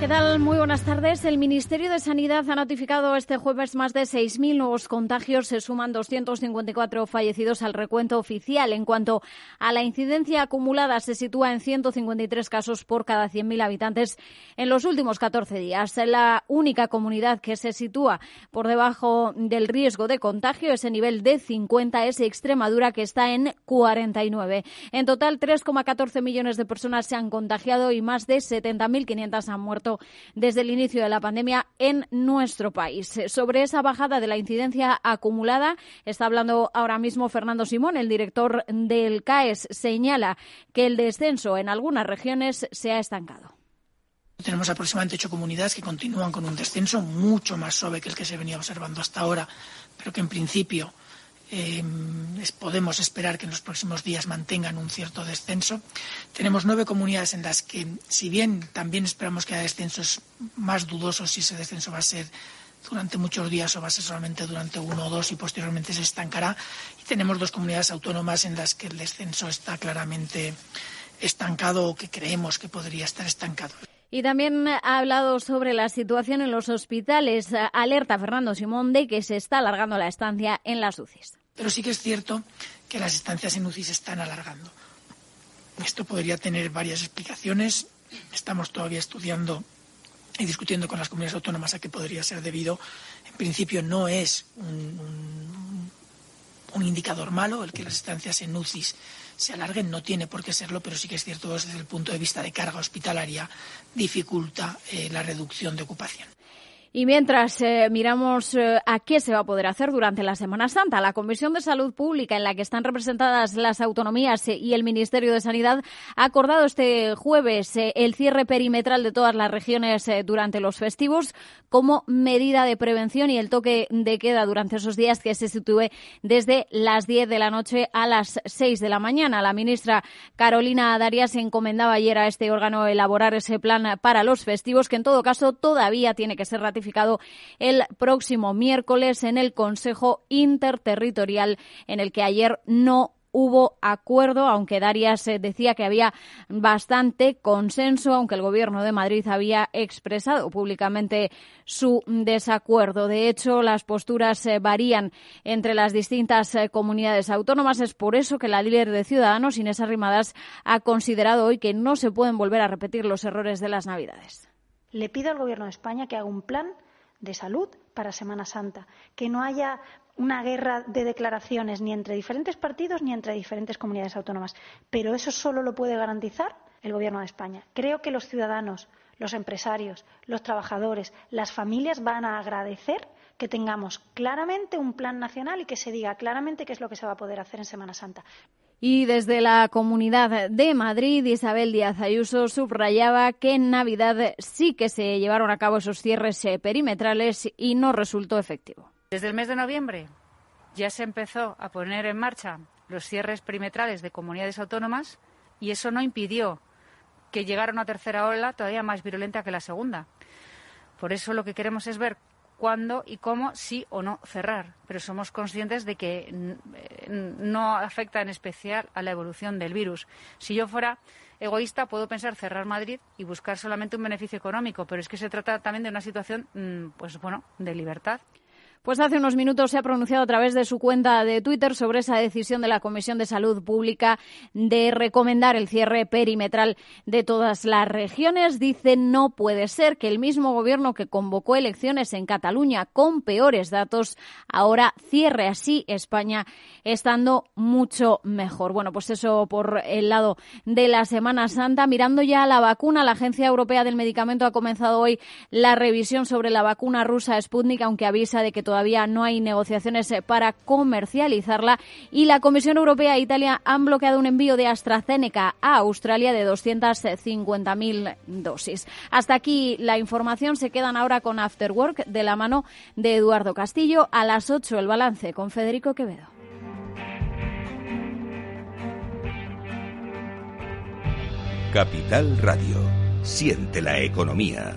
¿Qué tal? Muy buenas tardes. El Ministerio de Sanidad ha notificado este jueves más de 6.000 nuevos contagios. Se suman 254 fallecidos al recuento oficial. En cuanto a la incidencia acumulada, se sitúa en 153 casos por cada 100.000 habitantes en los últimos 14 días. La única comunidad que se sitúa por debajo del riesgo de contagio, ese nivel de 50, es Extremadura, que está en 49. En total, 3,14 millones de personas se han contagiado y más de 70.500 han muerto desde el inicio de la pandemia en nuestro país. Sobre esa bajada de la incidencia acumulada está hablando ahora mismo Fernando Simón, el director del CAES, señala que el descenso en algunas regiones se ha estancado. Tenemos aproximadamente ocho comunidades que continúan con un descenso mucho más suave que el que se venía observando hasta ahora, pero que en principio eh, podemos esperar que en los próximos días mantengan un cierto descenso. Tenemos nueve comunidades en las que, si bien también esperamos que haya descensos más dudosos si ese descenso va a ser durante muchos días o va a ser solamente durante uno o dos y posteriormente se estancará. Y tenemos dos comunidades autónomas en las que el descenso está claramente estancado o que creemos que podría estar estancado. Y también ha hablado sobre la situación en los hospitales. Alerta Fernando Simón de que se está alargando la estancia en las UCIs. Pero sí que es cierto que las estancias en UCI se están alargando. Esto podría tener varias explicaciones. Estamos todavía estudiando y discutiendo con las comunidades autónomas a qué podría ser debido. En principio no es un, indicador malo el que las estancias en UCI se alarguen, no tiene por qué serlo, pero sí que es cierto desde el punto de vista de carga hospitalaria dificulta eh, la reducción de ocupación. Y mientras eh, miramos eh, a qué se va a poder hacer durante la Semana Santa, la Comisión de Salud Pública, en la que están representadas las autonomías eh, y el Ministerio de Sanidad, ha acordado este jueves el cierre perimetral de todas las regiones durante los festivos como medida de prevención y el toque de queda durante esos días que se sitúe desde las 10 de la noche a las 6 de la mañana. La ministra Carolina Darias encomendaba ayer a este órgano elaborar ese plan para los festivos, que en todo caso todavía tiene que ser ratificado el próximo miércoles en el Consejo Interterritorial, en el que ayer no hubo acuerdo, aunque Darias eh, decía que había bastante consenso, aunque el Gobierno de Madrid había expresado públicamente su desacuerdo. De hecho, las posturas eh, varían entre las distintas eh, comunidades autónomas. Es por eso que la líder de Ciudadanos, Inés Arrimadas, ha considerado hoy que no se pueden volver a repetir los errores de las Navidades. Le pido al Gobierno de España que haga un plan de salud para Semana Santa, que no haya una guerra de declaraciones ni entre diferentes partidos ni entre diferentes comunidades autónomas. Pero eso solo lo puede garantizar el Gobierno de España. Creo que los ciudadanos, los empresarios, los trabajadores, las familias van a agradecer que tengamos claramente un plan nacional y que se diga claramente qué es lo que se va a poder hacer en Semana Santa. Y desde la Comunidad de Madrid, Isabel Díaz Ayuso subrayaba que en Navidad sí que se llevaron a cabo esos cierres eh, perimetrales y no resultó efectivo. Desde el mes de noviembre ya se empezó a poner en marcha los cierres perimetrales de comunidades autónomas y eso no impidió que llegara una tercera ola todavía más virulenta que la segunda. Por eso lo que queremos es ver cuándo y cómo sí o no cerrar. Pero somos conscientes de que eh, no afecta en especial a la evolución del virus. Si yo fuera egoísta, puedo pensar cerrar Madrid y buscar solamente un beneficio económico, pero es que se trata también de una situación, mm, pues bueno, de libertad. Pues hace unos minutos se ha pronunciado a través de su cuenta de Twitter sobre esa decisión de la Comisión de Salud Pública de recomendar el cierre perimetral de todas las regiones. Dice no puede ser que el mismo gobierno que convocó elecciones en Cataluña con peores datos ahora cierre así España estando mucho mejor. Bueno, pues eso por el lado de la Semana Santa. Mirando ya la vacuna, la Agencia Europea del Medicamento ha comenzado hoy la revisión sobre la vacuna rusa Sputnik, aunque avisa de que todavía no hay negociaciones eh, para comercializarla y la Comisión Europea e Italia han bloqueado un envío de AstraZeneca a Australia de 250.000 dosis. Hasta aquí la información. Se quedan ahora con After Work de la mano de Eduardo Castillo. A las 8 el balance con Federico Quevedo. Capital Radio. Siente la economía.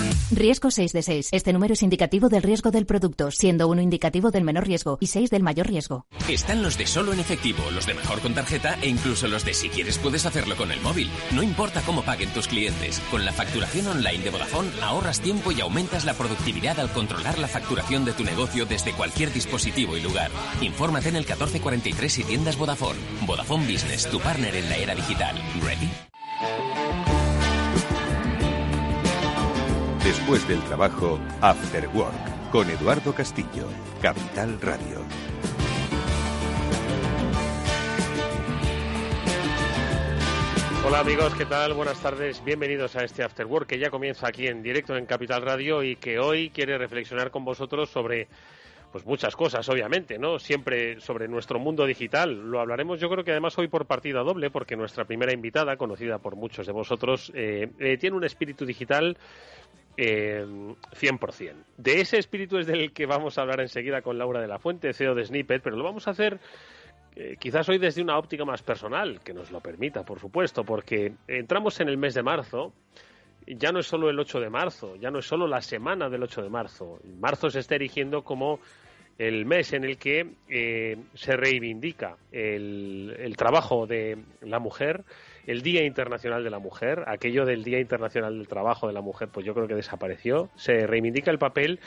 Riesgo 6 de 6. Este número es indicativo del riesgo del producto, siendo uno indicativo del menor riesgo y 6 del mayor riesgo. Están los de solo en efectivo, los de mejor con tarjeta e incluso los de si quieres puedes hacerlo con el móvil. No importa cómo paguen tus clientes. Con la facturación online de Vodafone ahorras tiempo y aumentas la productividad al controlar la facturación de tu negocio desde cualquier dispositivo y lugar. Infórmate en el 1443 y tiendas Vodafone. Vodafone Business, tu partner en la era digital. ¿Ready? Después del trabajo, After Work, con Eduardo Castillo, Capital Radio. Hola amigos, ¿qué tal? Buenas tardes, bienvenidos a este After Work que ya comienza aquí en directo en Capital Radio y que hoy quiere reflexionar con vosotros sobre pues muchas cosas, obviamente, ¿no? Siempre sobre nuestro mundo digital. Lo hablaremos, yo creo que además hoy por partida doble, porque nuestra primera invitada, conocida por muchos de vosotros, eh, eh, tiene un espíritu digital eh, 100%. De ese espíritu es del que vamos a hablar enseguida con Laura de la Fuente, CEO de Snippet, pero lo vamos a hacer eh, quizás hoy desde una óptica más personal, que nos lo permita, por supuesto, porque entramos en el mes de marzo. Ya no es solo el 8 de marzo, ya no es solo la semana del 8 de marzo. Marzo se está erigiendo como el mes en el que eh, se reivindica el, el, trabajo de la mujer, el Día Internacional de la Mujer, aquello del Día Internacional del Trabajo de la Mujer, pues yo creo que desapareció. Se reivindica el papel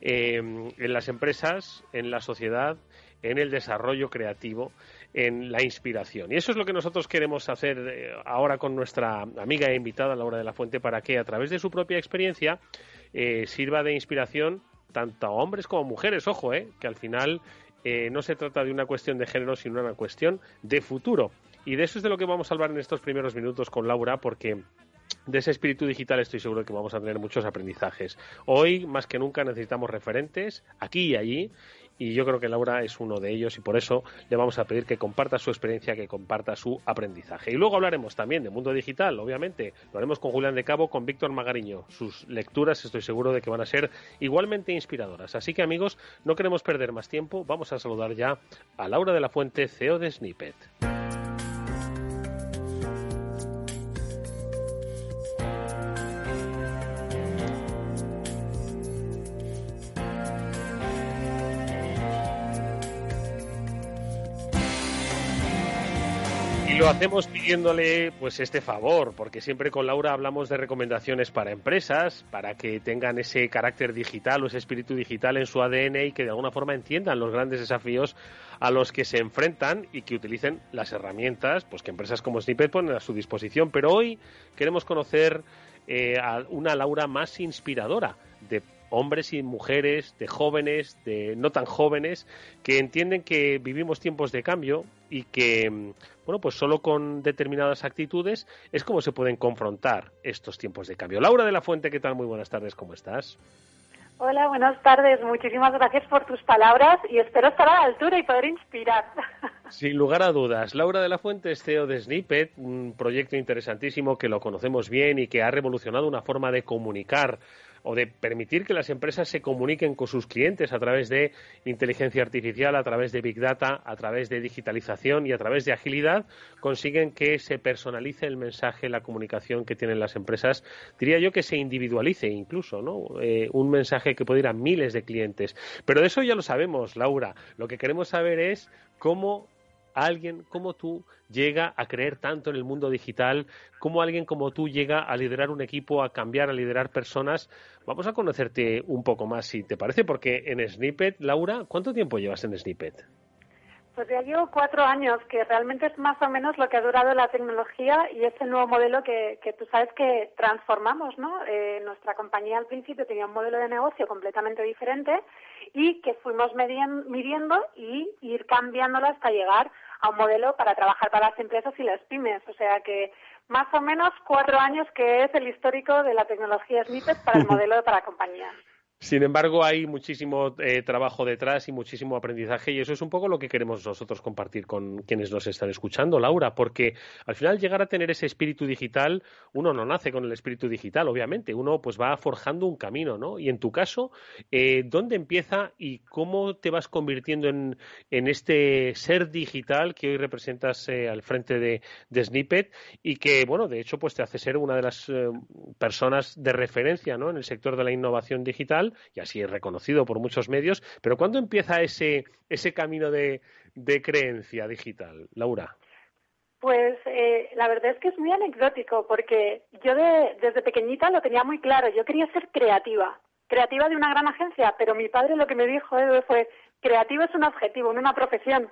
eh, en las empresas, en la sociedad, en el desarrollo creativo, en la inspiración. Y eso es lo que nosotros queremos hacer eh, ahora con nuestra amiga e invitada, Laura de la Fuente, para que a través de su propia experiencia eh, sirva de inspiración tanto a hombres como a mujeres, ojo, eh, que al final eh, no se trata de una cuestión de género, sino una cuestión de futuro. Y de eso es de lo que vamos a hablar en estos primeros minutos con Laura, porque de ese espíritu digital estoy seguro que vamos a tener muchos aprendizajes. Hoy, más que nunca, necesitamos referentes aquí y allí y yo creo que Laura es uno de ellos y por eso le vamos a pedir que comparta su experiencia, que comparta su aprendizaje. Y luego hablaremos también de mundo digital, obviamente. Lo haremos con Julián de Cabo, con Víctor Magariño. Sus lecturas estoy seguro de que van a ser igualmente inspiradoras. Así que amigos, no queremos perder más tiempo. Vamos a saludar ya a Laura de la Fuente, CEO de Snippet. Hacemos pidiéndole pues este favor, porque siempre con Laura hablamos de recomendaciones para empresas, para que tengan ese carácter digital o ese espíritu digital en su ADN y que de alguna forma entiendan los grandes desafíos a los que se enfrentan y que utilicen las herramientas pues que empresas como Snippet ponen a su disposición. Pero hoy queremos conocer eh, a una Laura más inspiradora de hombres y mujeres, de jóvenes, de no tan jóvenes, que entienden que vivimos tiempos de cambio y que, mm, bueno, pues solo con determinadas actitudes es como se pueden confrontar estos tiempos de cambio. Laura de la Fuente, ¿qué tal? Muy buenas tardes, ¿cómo estás? Hola, buenas tardes. Muchísimas gracias por tus palabras y espero estar a la altura y poder inspirar. Sin lugar a dudas. Laura de la Fuente es CEO de Snippet, un proyecto interesantísimo que lo conocemos bien y que ha revolucionado una forma de comunicar o de permitir que las empresas se comuniquen con sus clientes a través de inteligencia artificial, a través de Big Data, a través de digitalización y a través de agilidad, consiguen que se personalice el mensaje, la comunicación que tienen las empresas. Diría yo que se individualice incluso, ¿no? Eh, un mensaje que puede ir a miles de clientes. Pero de eso ya lo sabemos, Laura. Lo que queremos saber es cómo alguien como tú llega a creer tanto en el mundo digital, cómo alguien como tú llega a liderar un equipo, a cambiar, a liderar personas. Vamos a conocerte un poco más, si te parece, porque en Snippet, Laura, ¿cuánto tiempo llevas en Snippet? Pues ya llevo cuatro años, que realmente es más o menos lo que ha durado la tecnología y ese nuevo modelo que, que tú sabes que transformamos, ¿no? Eh, nuestra compañía al principio tenía un modelo de negocio completamente diferente y que fuimos midiendo y ir cambiándolo hasta llegar a un modelo para trabajar para las empresas y las pymes. O sea que más o menos cuatro años que es el histórico de la tecnología Snippet para el modelo para compañías. Sin embargo, hay muchísimo eh, trabajo detrás y muchísimo aprendizaje y eso es un poco lo que queremos nosotros compartir con quienes nos están escuchando, Laura, porque al final llegar a tener ese espíritu digital, uno no nace con el espíritu digital, obviamente, uno pues va forjando un camino, ¿no? Y en tu caso, eh, ¿dónde empieza y cómo te vas convirtiendo en, este ser digital que hoy representas eh, al frente de, Snippet y que, bueno, de hecho, pues te hace ser una de las personas de referencia, ¿no? En el sector de la innovación digital y así es reconocido por muchos medios, pero ¿cuándo empieza ese, ese camino de, creencia digital, Laura? Pues eh, la verdad es que es muy anecdótico porque yo desde pequeñita lo tenía muy claro, yo quería ser creativa, creativa de una gran agencia, pero mi padre lo que me dijo fue, creativo es un objetivo, no una profesión.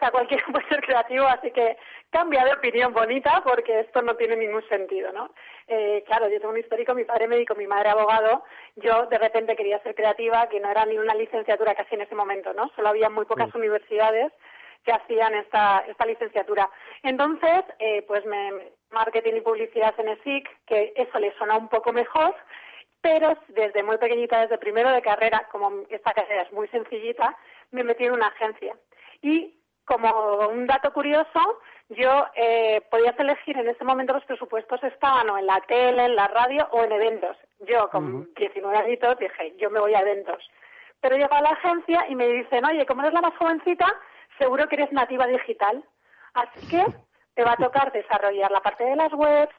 Sea, cualquiera puede ser creativo, así que cambia de opinión bonita porque esto no tiene ningún sentido, ¿no? Eh, claro, yo tengo un histórico, mi padre médico, mi madre abogado, yo de repente quería ser creativa, que no era ni una licenciatura casi en ese momento, ¿no? Solo había muy pocas universidades que hacían esta, esta licenciatura. Entonces, eh, pues me marketing y publicidad en ESIC, que eso le suena un poco mejor, pero desde muy pequeñita, desde primero de carrera, como esta carrera es muy sencillita, me metí en una agencia. Y como un dato curioso, yo eh, podías elegir en ese momento los presupuestos estaban o en la tele, en la radio o en eventos. Yo con 19 añitos dije, yo me voy a eventos. Pero llego a la agencia y me dicen, oye, como eres la más jovencita, seguro que eres nativa digital. Así que te va a tocar desarrollar la parte de las webs,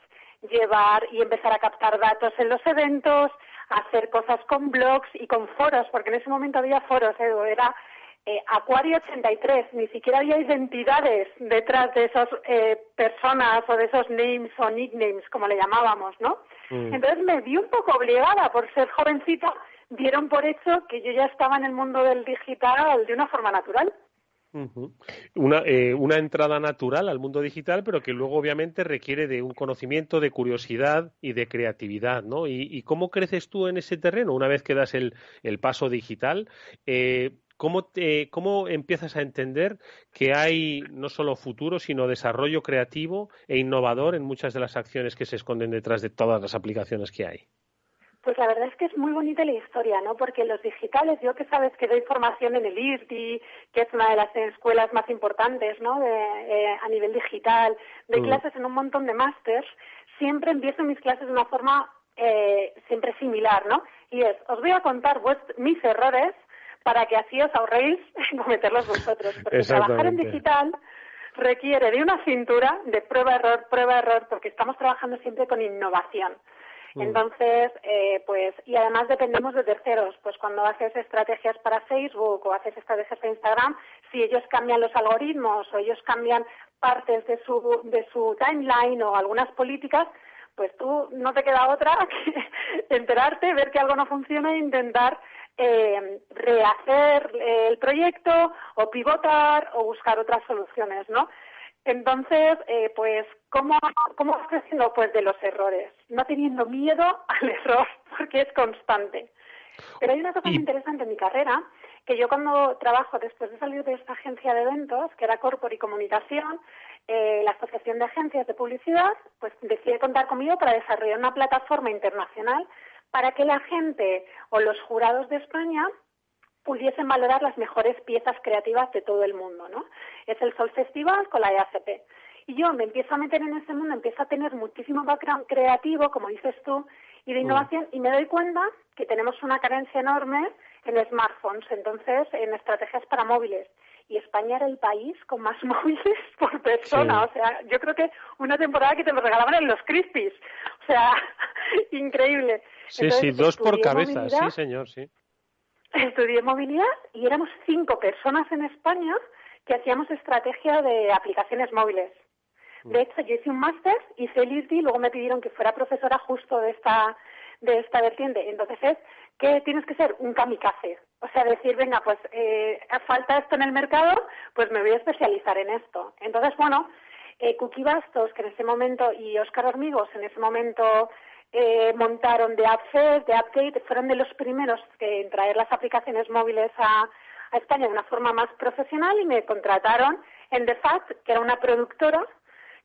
llevar y empezar a captar datos en los eventos, hacer cosas con blogs y con foros, porque en ese momento había foros, ¿eh? era eh, Acuario 83, ni siquiera había identidades detrás de esas eh, personas o de esos names o nicknames, como le llamábamos, ¿no? Mm. Entonces me vi un poco obligada por ser jovencita, dieron por hecho que yo ya estaba en el mundo del digital de una forma natural. Una, eh, una entrada natural al mundo digital, pero que luego obviamente requiere de un conocimiento, de curiosidad y de creatividad, ¿no? ¿Y, cómo creces tú en ese terreno una vez que das el, el paso digital? Eh, ¿Cómo, ¿Cómo empiezas a entender que hay no solo futuro, sino desarrollo creativo e innovador en muchas de las acciones que se esconden detrás de todas las aplicaciones que hay? Pues la verdad es que es muy bonita la historia, ¿no? Porque los digitales, yo que sabes que doy formación en el IRTI, que es una de las escuelas más importantes, ¿no? De, eh, a nivel digital, de mm. clases en un montón de másters, siempre empiezo mis clases de una forma eh, siempre similar, ¿no? Y es, os voy a contar mis errores para que así os ahorréis cometerlos vosotros. Porque trabajar en digital requiere de una cintura de prueba-error, prueba-error, porque estamos trabajando siempre con innovación. Mm. Entonces, eh, pues, y además dependemos de terceros. Pues cuando haces estrategias para Facebook o haces estrategias para Instagram, si ellos cambian los algoritmos o ellos cambian partes de su, de su timeline o algunas políticas, pues tú no te queda otra que enterarte, ver que algo no funciona e intentar eh, rehacer eh, el proyecto o pivotar o buscar otras soluciones, ¿no? Entonces, eh, pues, ¿cómo, ¿cómo vas creciendo? Pues de los errores, no teniendo miedo al error, porque es constante. Pero hay una cosa muy interesante en mi carrera, que yo cuando trabajo, después de salir de esta agencia de eventos, que era Corpor y Comunicación, eh, la Asociación de Agencias de Publicidad, pues decide contar conmigo para desarrollar una plataforma internacional para que la gente o los jurados de España pudiesen valorar las mejores piezas creativas de todo el mundo, ¿no? Es el Sol Festival con la EACP. Y yo me empiezo a meter en ese mundo, empiezo a tener muchísimo background creativo, como dices tú, y de mm. innovación, y me doy cuenta que tenemos una carencia enorme en smartphones, entonces en estrategias para móviles. Y España era el país con más móviles por persona. O sea, yo creo que una temporada que te lo regalaban en los Crispies. O sea, increíble. Sí, sí, dos por cabeza, sí, señor, sí. Estudié movilidad y éramos cinco personas en España que hacíamos estrategia de aplicaciones móviles. De mm. hecho, yo hice un máster, hice el ISDI y luego me pidieron que fuera profesora justo de esta, de esta vertiente. Entonces es que tienes que ser un kamikaze. O sea, decir, venga, pues eh, falta esto en el mercado, pues me voy a especializar en esto. Entonces, bueno, eh, Cookie Bastos, que en ese momento, y Óscar Hormigos, en ese momento eh, montaron de AppFest, de Update, fueron de los primeros en traer las aplicaciones móviles a, España de una forma más profesional y me contrataron en The Fact, que era una productora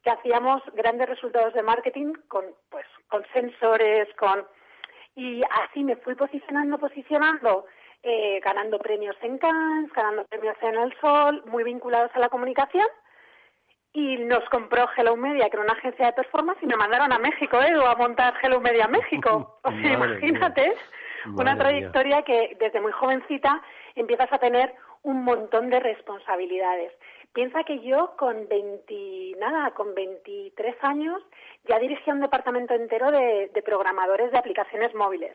que hacíamos grandes resultados de marketing con, pues, con sensores, con Y así me fui posicionando, posicionando, eh, ganando premios en Cannes, ganando premios en El Sol, muy vinculados a la comunicación. Y nos compró Hello Media, que era una agencia de performance, y me mandaron a México, ¿eh? a montar Hello Media México. O sea, imagínate, una trayectoria que desde muy jovencita empiezas a tener un montón de responsabilidades. Piensa que yo con 20, nada, con 23 años ya dirigía un departamento entero de, programadores de aplicaciones móviles.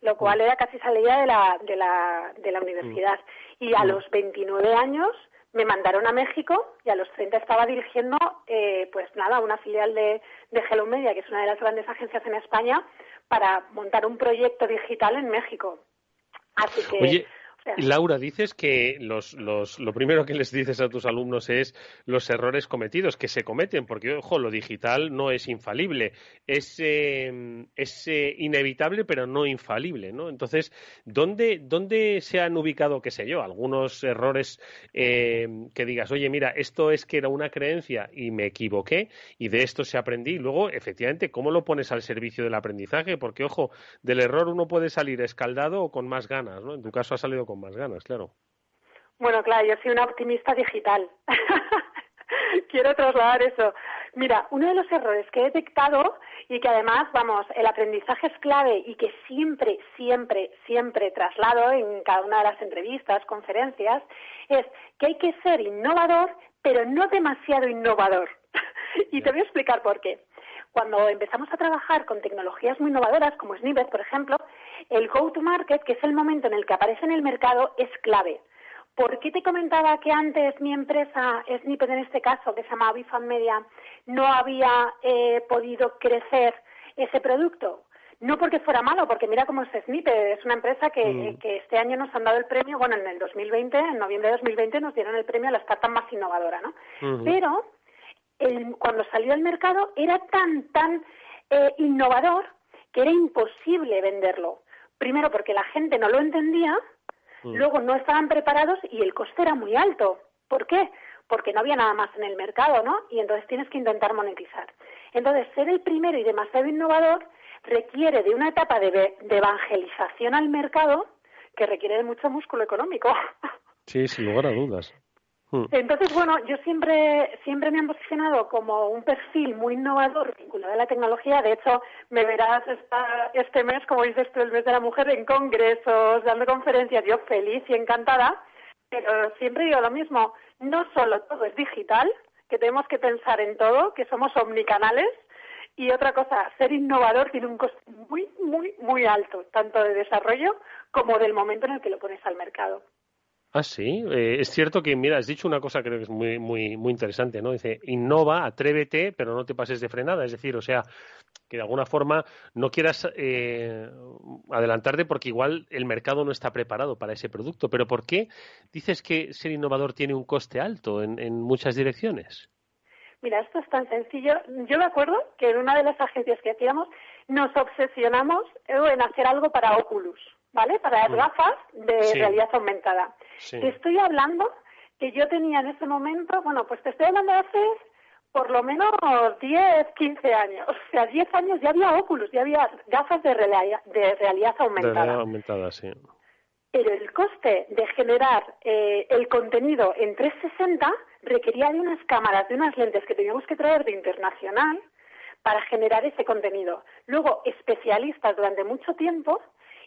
Lo cual era casi salida de la, de la, de la universidad. Y a los 29 años me mandaron a México y a los 30 estaba dirigiendo, eh, pues nada, una filial de, de Hello Media, que es una de las grandes agencias en España, para montar un proyecto digital en México. Así que. Laura, dices que los, los, lo primero que les dices a tus alumnos es los errores cometidos, que se cometen, porque, ojo, lo digital no es infalible, es, em, es eh, inevitable, pero no infalible, ¿no? Entonces, ¿dónde, ¿dónde se han ubicado, qué sé yo, algunos errores em, que digas, oye, mira, esto es que era una creencia y me equivoqué y de esto se aprendí? Y luego, efectivamente, ¿cómo lo pones al servicio del aprendizaje? Porque, ojo, del error uno puede salir escaldado o con más ganas, ¿no? En tu caso ha salido con más ganas, claro. Bueno, claro, yo soy una optimista digital. Quiero trasladar eso. Mira, uno de los errores que he detectado y que además, vamos, el aprendizaje es clave y que siempre, siempre, siempre traslado en cada una de las entrevistas, conferencias, es que hay que ser innovador, pero no demasiado innovador. y te voy a explicar por qué. Cuando empezamos a trabajar con tecnologías muy innovadoras, como Snippet, por ejemplo, el go-to-market, que es el momento en el que aparece en el mercado, es clave. ¿Por qué te comentaba que antes mi empresa, Snippet en este caso, que se llama Bifan Media, no había eh, podido crecer ese producto? No porque fuera malo, porque mira cómo es Snippet, es una empresa que, mm. este año nos han dado el premio, bueno, en el 2020, en noviembre de 2020 nos dieron el premio a la startup más innovadora, ¿no? Pero cuando salió al mercado era tan, tan eh, innovador que era imposible venderlo. Primero porque la gente no lo entendía, mm. luego no estaban preparados y el coste era muy alto. ¿Por qué? Porque no había nada más en el mercado, ¿no? Y entonces tienes que intentar monetizar. Entonces, ser el primero y demasiado innovador requiere de una etapa de, de evangelización al mercado que requiere de mucho músculo económico. Sí, sin lugar a dudas. Hmm. Entonces, bueno, yo siempre, siempre me han posicionado como un perfil muy innovador vinculado a la tecnología. De hecho, me verás este mes, como dices tú, el mes de la mujer, en congresos, dando conferencias, yo feliz y encantada. Pero siempre digo lo mismo, no solo todo es digital, que tenemos que pensar en todo, que somos omnicanales. Y otra cosa, ser innovador tiene un coste muy, muy, muy alto, tanto de desarrollo como del momento en el que lo pones al mercado. Ah, sí. Eh, es cierto que, mira, has dicho una cosa que creo que es muy, muy, muy interesante, ¿no? Dice, innova, atrévete, pero no te pases de frenada. Es decir, o sea, que de alguna forma no quieras eh, adelantarte porque igual el mercado no está preparado para ese producto. Pero ¿por qué dices que ser innovador tiene un coste alto en, en muchas direcciones? Mira, esto es tan sencillo. Yo me acuerdo que en una de las agencias que hacíamos nos obsesionamos en hacer algo para Oculus. ¿Vale? Para las mm. gafas de realidad aumentada. Te estoy hablando que yo tenía en ese momento, bueno, pues te estoy hablando de hace por lo menos 10, 15 años. O sea, 10 años ya había óculos, ya había gafas de realidad, de realidad aumentada. realidad aumentada, sí. Pero el coste de generar eh, el contenido en 360 requería de unas cámaras, de unas lentes que teníamos que traer de internacional para generar ese contenido. Luego, especialistas durante mucho tiempo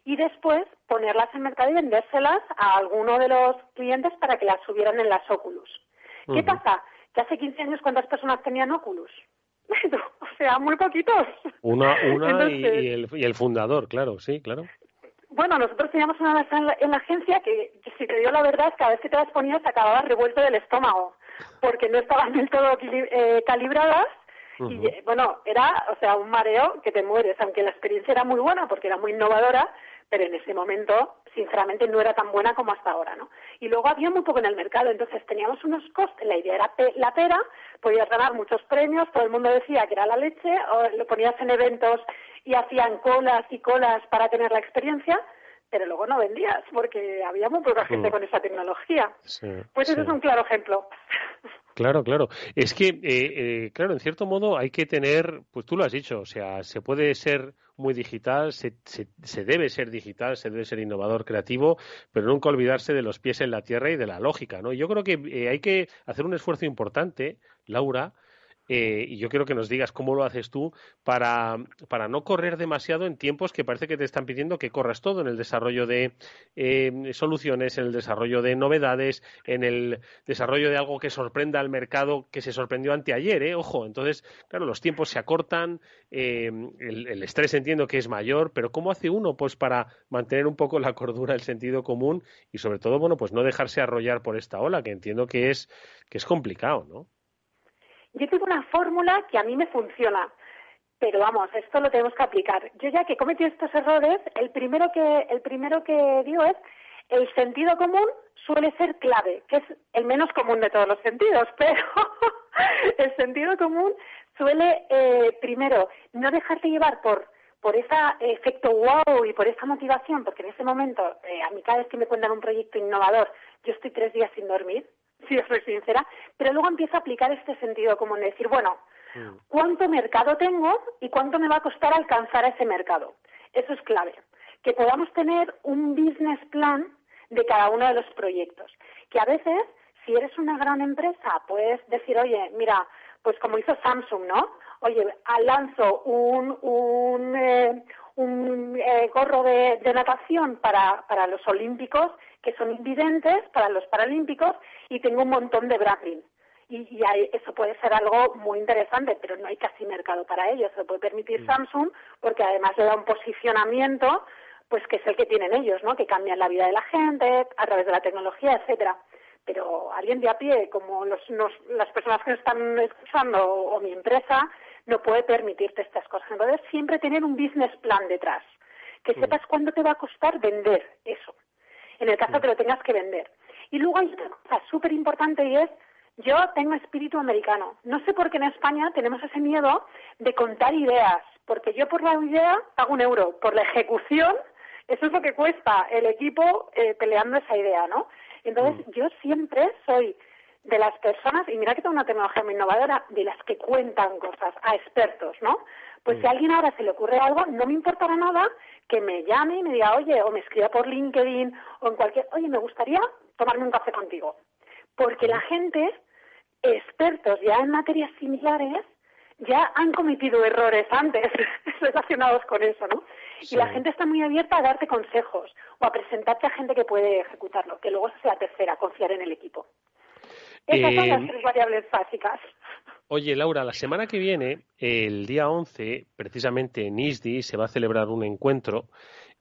y después ponerlas en mercado y vendérselas a alguno de los clientes para que las subieran en las Oculus. ¿Qué pasa? Que hace 15 años, ¿cuántas personas tenían Oculus? o sea, muy poquitos. Una, una y, el, y, el, fundador, claro, sí, claro. Bueno, nosotros teníamos una en la, en la agencia que, si te digo la verdad, cada vez que te las ponías acababas revuelto del estómago, porque no estaban del todo eh, calibradas y bueno, era, o sea, un mareo que te mueres, aunque la experiencia era muy buena porque era muy innovadora, pero en ese momento, sinceramente, no era tan buena como hasta ahora, ¿no? Y luego había muy poco en el mercado, entonces teníamos unos costes, la idea era la pera, podías ganar muchos premios, todo el mundo decía que era la leche, o lo ponías en eventos y hacían colas y colas para tener la experiencia, pero luego no vendías porque había muy poca gente mm. con esa tecnología. pues eso es un claro ejemplo. Claro, claro. Es que, eh, eh, claro, en cierto modo hay que tener, pues tú lo has dicho, o sea, se puede ser muy digital, se, se, debe ser digital, se debe ser innovador, creativo, pero nunca olvidarse de los pies en la tierra y de la lógica, ¿no? Yo creo que eh, hay que hacer un esfuerzo importante, Laura, eh, y yo quiero que nos digas cómo lo haces tú para, para, no correr demasiado en tiempos que parece que te están pidiendo que corras todo en el desarrollo de eh, soluciones, en el desarrollo de novedades, en el desarrollo de algo que sorprenda al mercado que se sorprendió anteayer, ¿eh? Ojo, entonces, claro, los tiempos se acortan, eh, el, el, estrés entiendo que es mayor, pero ¿cómo hace uno pues para mantener un poco la cordura, el sentido común y sobre todo, bueno, pues no dejarse arrollar por esta ola, que entiendo que es, que es complicado, ¿no? Yo tengo una fórmula que a mí me funciona, pero vamos, esto lo tenemos que aplicar. Yo ya que he cometido estos errores, el primero que, el primero que digo es el sentido común suele ser clave, que es el menos común de todos los sentidos, pero el sentido común suele, eh, primero, no dejarte llevar por por ese efecto wow y por esa motivación, porque en ese momento, eh, a mí cada vez que me cuentan un proyecto innovador, yo estoy tres días sin dormir, si os soy sincera, pero luego empiezo a aplicar este sentido como en decir, bueno, mm. ¿cuánto mercado tengo y cuánto me va a costar alcanzar a ese mercado? Eso es clave. Que podamos tener un business plan de cada uno de los proyectos. Que a veces, si eres una gran empresa, puedes decir, oye, mira, pues como hizo Samsung, ¿no? Oye, lanzo un, un, eh, un eh, gorro de, natación para, para los olímpicos que son invidentes, para los paralímpicos, y tengo un montón de branding. Y, eso puede ser algo muy interesante, pero no hay casi mercado para ello. Se lo puede permitir mm. Samsung porque además le da un posicionamiento pues que es el que tienen ellos, ¿no? Que cambian la vida de la gente a través de la tecnología, etcétera. Pero alguien de a pie, como los, las personas que están escuchando o mi empresa, no puede permitirte estas cosas. Entonces, siempre tener un business plan detrás, que sepas cuándo te va a costar vender eso, en el caso que lo tengas que vender. Y luego hay otra cosa súper importante y es, yo tengo espíritu americano. No sé por qué en España tenemos ese miedo de contar ideas, porque yo por la idea hago un euro, por la ejecución, eso es lo que cuesta el equipo eh, peleando esa idea, ¿no? Entonces, mm. yo siempre soy de las personas, y mira que tengo una tecnología muy innovadora, de las que cuentan cosas a expertos, ¿no? Pues si a alguien ahora se le ocurre algo, no me importará nada que me llame y me diga, oye, o me escriba por LinkedIn o en cualquier, oye, me gustaría tomarme un café contigo. Porque la gente, expertos ya en materias similares, ya han cometido errores antes relacionados con eso, ¿no? Y la gente está muy abierta a darte consejos o a presentarte a gente que puede ejecutarlo, que luego es la tercera, confiar en el equipo. Esas son las eh, tres variables básicas. Oye, Laura, la semana que viene, el día 11, precisamente en ISDI, se va a celebrar un encuentro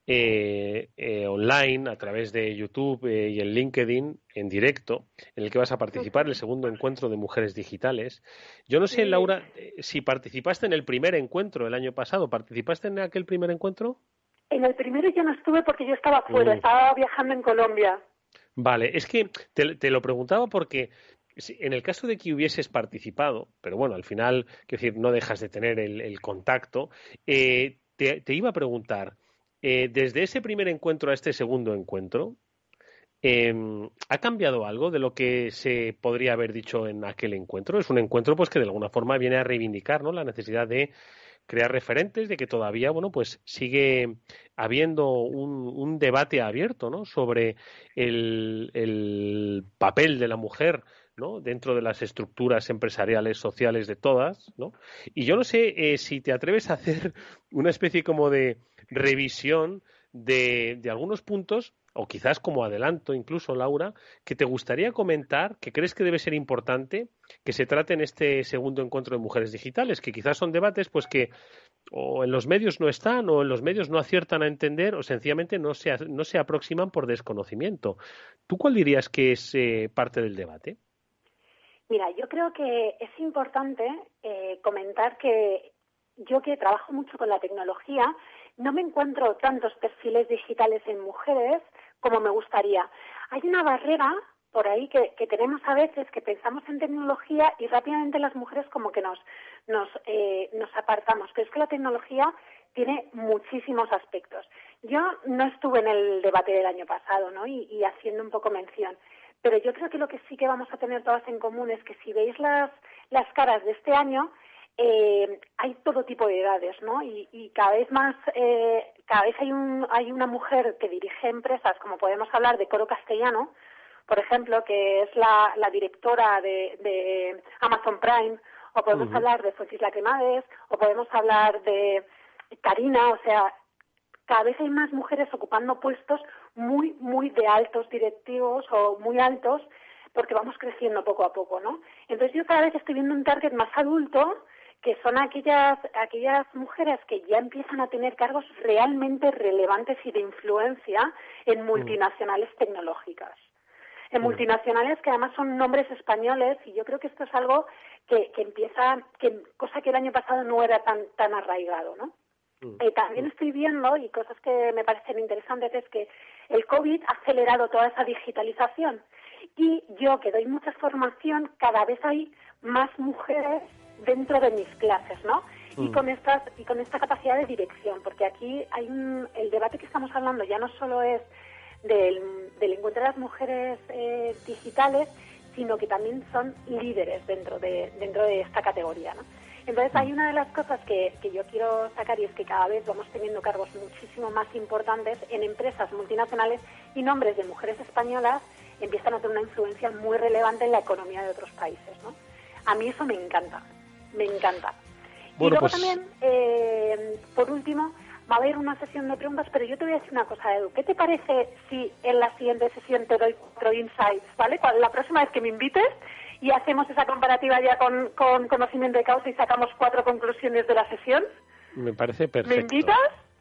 eh, eh, online a través de YouTube y en LinkedIn en directo, en el que vas a participar, el segundo encuentro de mujeres digitales. Yo no sé, Laura, si participaste en el primer encuentro el año pasado. ¿Participaste en aquel primer encuentro? En el primero yo no estuve porque yo estaba fuera, mm. estaba viajando en Colombia. Vale, es que te, lo preguntaba porque en el caso de que hubieses participado, pero bueno, al final, quiero decir, no dejas de tener el, contacto, eh, te, iba a preguntar, eh, desde ese primer encuentro a este segundo encuentro, em, ¿ha cambiado algo de lo que se podría haber dicho en aquel encuentro? Es un encuentro pues que de alguna forma viene a reivindicar ¿no? la necesidad de crear referentes de que todavía, bueno, pues sigue habiendo un, debate abierto, ¿no? Sobre el, papel de la mujer ¿no? dentro de las estructuras empresariales, sociales de todas, ¿no? Y yo no sé eh, si te atreves a hacer una especie como de revisión de, de algunos puntos o quizás como adelanto incluso, Laura, que te gustaría comentar, que crees que debe ser importante que se trate en este segundo encuentro de mujeres digitales, que quizás son debates pues que o en los medios no están o en los medios no aciertan a entender o sencillamente no se, no se aproximan por desconocimiento. ¿Tú cuál dirías que es eh, parte del debate? Mira, yo creo que es importante eh, comentar que yo que trabajo mucho con la tecnología, no me encuentro tantos perfiles digitales en mujeres como me gustaría. Hay una barrera por ahí que, tenemos a veces que pensamos en tecnología y rápidamente las mujeres como que nos, nos, eh, nos apartamos. Pero es que la tecnología tiene muchísimos aspectos. Yo no estuve en el debate del año pasado ¿no? y, y haciendo un poco mención, pero yo creo que lo que sí que vamos a tener todas en común es que si veis las, las caras de este año, eh, hay todo tipo de edades, ¿no? Y, cada vez más, eh, cada vez hay, un, hay una mujer que dirige empresas, como podemos hablar de Coro Castellano, por ejemplo, que es la, directora de, Amazon Prime, o podemos hablar de Francis Lacremades, o podemos hablar de Karina, o sea, cada vez hay más mujeres ocupando puestos muy, muy de altos directivos o muy altos, porque vamos creciendo poco a poco, ¿no? Entonces yo cada vez estoy viendo un target más adulto, que son aquellas, aquellas mujeres que ya empiezan a tener cargos realmente relevantes y de influencia en mm. multinacionales tecnológicas. En mm. multinacionales que además son nombres españoles y yo creo que esto es algo que, que empieza, que, cosa que el año pasado no era tan, tan arraigado, ¿no? Mm. Eh, también estoy viendo, y cosas que me parecen interesantes, es que el COVID ha acelerado toda esa digitalización. Y yo, que doy mucha formación, cada vez hay más mujeres dentro de mis clases, ¿no? Y mm. con estas y con esta capacidad de dirección, porque aquí hay un, el debate que estamos hablando ya no solo es del, del encuentro de las mujeres eh, digitales, sino que también son líderes dentro de dentro de esta categoría, ¿no? Entonces hay una de las cosas que, que yo quiero sacar y es que cada vez vamos teniendo cargos muchísimo más importantes en empresas multinacionales y nombres de mujeres españolas empiezan a tener una influencia muy relevante en la economía de otros países, ¿no? A mí eso me encanta me encanta. y luego pues también, eh, por último, va a haber una sesión de preguntas, pero yo te voy a decir una cosa, Edu. ¿Qué te parece si en la siguiente sesión te doy cuatro insights, ¿vale? La próxima vez que me invites y hacemos esa comparativa ya con, conocimiento de causa y sacamos cuatro conclusiones de la sesión. Me parece perfecto. ¿Me invitas?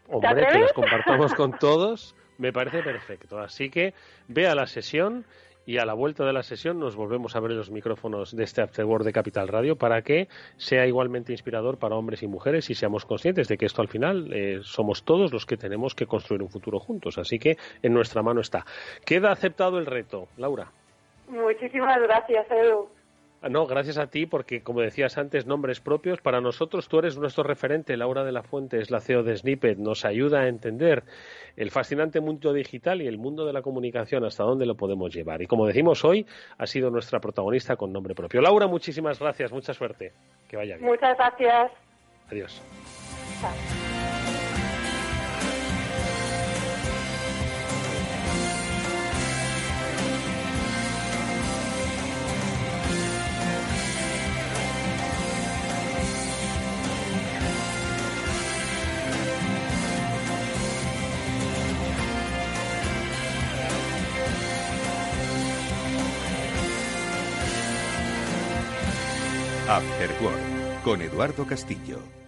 Hombre, que las compartamos con todos, me parece perfecto. Así que vea la sesión y a la vuelta de la sesión nos volvemos a ver los micrófonos de este Afterword de Capital Radio para que sea igualmente inspirador para hombres y mujeres y seamos conscientes de que esto al final eh, somos todos los que tenemos que construir un futuro juntos. Así que en nuestra mano está. Queda aceptado el reto. Laura. Muchísimas gracias, Edu. Ah, no, gracias a ti, porque como decías antes, nombres propios. Para nosotros tú eres nuestro referente. Laura de la Fuente es la CEO de Snippet. Nos ayuda a entender el fascinante mundo digital y el mundo de la comunicación, hasta dónde lo podemos llevar. Y como decimos hoy, ha sido nuestra protagonista con nombre propio. Laura, muchísimas gracias. Mucha suerte. Que vaya bien. Muchas gracias. Adiós. After Eduardo Castillo.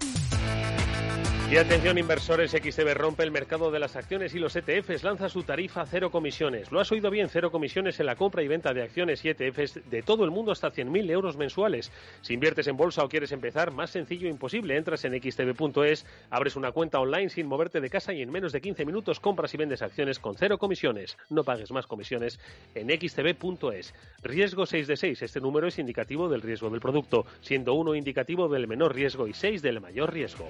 Y atención inversores, XTB rompe el mercado de las acciones y los ETFs, lanza su tarifa cero comisiones. Lo has oído bien, cero comisiones en la compra y venta de acciones y ETFs de todo el mundo hasta 100.000 euros mensuales. Si inviertes en bolsa o quieres empezar, más sencillo imposible. Entras en xtb.es, abres una cuenta online sin moverte de casa y en menos de 15 minutos compras y vendes acciones con cero comisiones. No pagues más comisiones en xtb.es. Riesgo 6 de 6. Este número es indicativo del riesgo del producto, siendo uno indicativo del menor riesgo y 6 del mayor riesgo.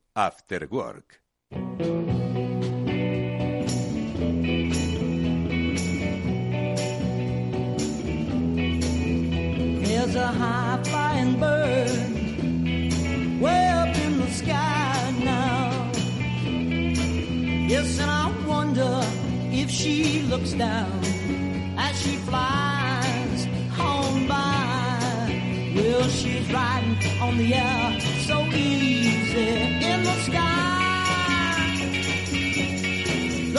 After Work. There's a high flying bird way up in the sky now. Yes, and I wonder if she looks down as she flies home by. Well, she's riding on the air so easy in the sky.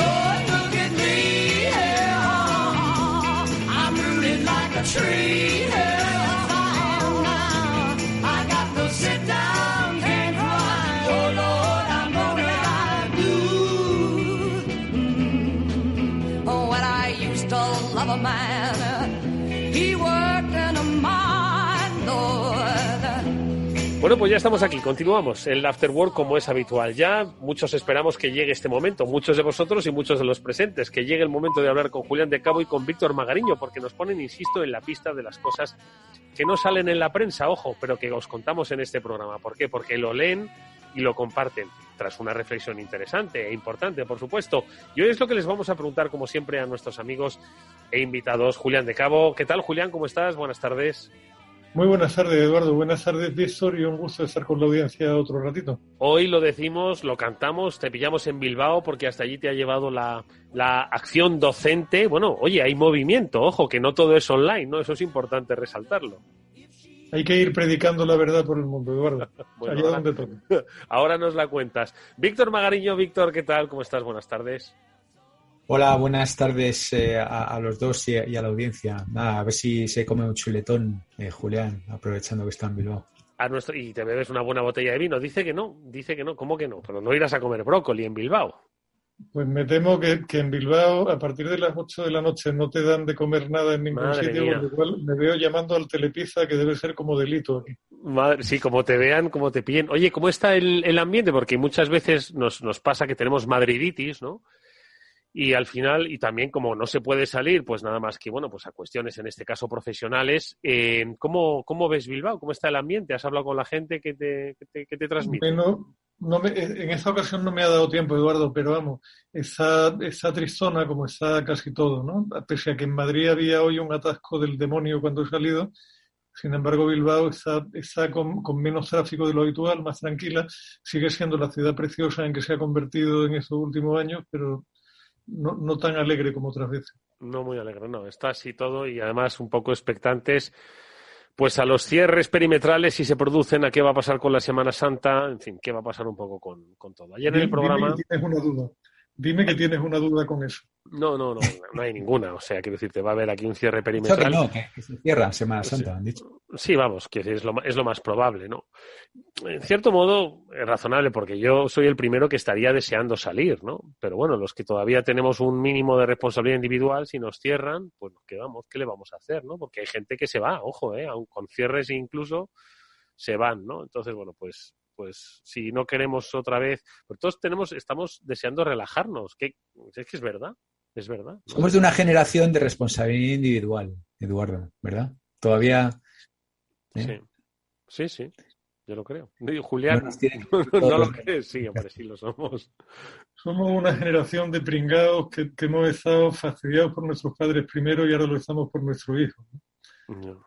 Lord, look at me. Yeah. I'm rooted like a tree. Yeah. Bueno, pues ya estamos aquí, continuamos el After Work como es habitual. Ya muchos esperamos que llegue este momento, muchos de vosotros y muchos de los presentes, que llegue el momento de hablar con Julián de Cabo y con Víctor Magariño, porque nos ponen, insisto, en la pista de las cosas que no salen en la prensa, ojo, pero que os contamos en este programa. ¿Por qué? Porque lo leen y lo comparten, tras una reflexión interesante e importante, por supuesto. Y hoy es lo que les vamos a preguntar, como siempre, a nuestros amigos e invitados. Julián de Cabo, ¿qué tal, Julián? ¿Cómo estás? Buenas tardes. Muy buenas tardes, Eduardo. Buenas tardes, Víctor, y un gusto estar con la audiencia otro ratito. Hoy lo decimos, lo cantamos, te pillamos en Bilbao porque hasta allí te ha llevado la, la acción docente. Bueno, oye, hay movimiento, ojo, que no todo es online, ¿no? Eso es importante resaltarlo. Hay que ir predicando la verdad por el mundo, Eduardo. allá ahora, donde toque. ahora nos la cuentas. Víctor Magariño, Víctor, ¿qué tal? ¿Cómo estás? Buenas tardes. Hola, buenas tardes eh, a, a, los dos y a, y a, la audiencia. Nada, a ver si se come un chuletón, eh, Julián, aprovechando que está en Bilbao. A nuestro, y te bebes una buena botella de vino. Dice que no, dice que no. ¿Cómo que no? Pero no irás a comer brócoli en Bilbao. Pues me temo que, que en Bilbao, a partir de las 8 de la noche, no te dan de comer nada en ningún Madre sitio, mía. porque igual me veo llamando al telepizza, que debe ser como delito aquí. Madre, sí, como te vean, como te pillen. Oye, ¿cómo está el, el ambiente? Porque muchas veces nos, nos pasa que tenemos madriditis, ¿no? Y al final, y también como no se puede salir, pues nada más que, bueno, pues a cuestiones en este caso profesionales, eh, ¿cómo, ¿cómo ves Bilbao? ¿Cómo está el ambiente? ¿Has hablado con la gente que te, que te, transmite? Bueno, no me, en esta ocasión no me ha dado tiempo, Eduardo, pero vamos, está, está tristona como está casi todo, ¿no? Pese a que en Madrid había hoy un atasco del demonio cuando he salido, sin embargo, Bilbao está, está con, con, menos tráfico de lo habitual, más tranquila. Sigue siendo la ciudad preciosa en que se ha convertido en estos últimos años, pero no, no tan alegre como otras veces. No muy alegre, no. Está así todo y además un poco expectantes pues a los cierres perimetrales si se producen, a qué va a pasar con la Semana Santa, en fin, qué va a pasar un poco con, con todo. Ayer en el programa... Dime que tienes una duda. Dime que tienes una duda con eso. No, no, no, no hay ninguna. O sea, quiero decirte, va a haber aquí un cierre perimetral. Que no, que, que se cierra Semana Santa, sí. han dicho. Sí, vamos, que es lo, es lo más probable, ¿no? En cierto modo, es razonable, porque yo soy el primero que estaría deseando salir, ¿no? Pero bueno, los que todavía tenemos un mínimo de responsabilidad individual, si nos cierran, pues nos quedamos, ¿qué le vamos a hacer, no? Porque hay gente que se va, ojo, ¿eh? Aun con cierres incluso se van, ¿no? Entonces, bueno, pues pues si no queremos otra vez, pues todos tenemos, estamos deseando relajarnos, que es que es verdad, es verdad. Somos de una generación de responsabilidad individual, Eduardo, ¿verdad? Todavía. ¿eh? Sí, sí, sí, yo lo creo. Julián, no, no, no lo crees, sí, hombre, sí lo somos. Somos una generación de pringados que, que, hemos estado fastidiados por nuestros padres primero y ahora lo estamos por nuestro hijo. ¿no?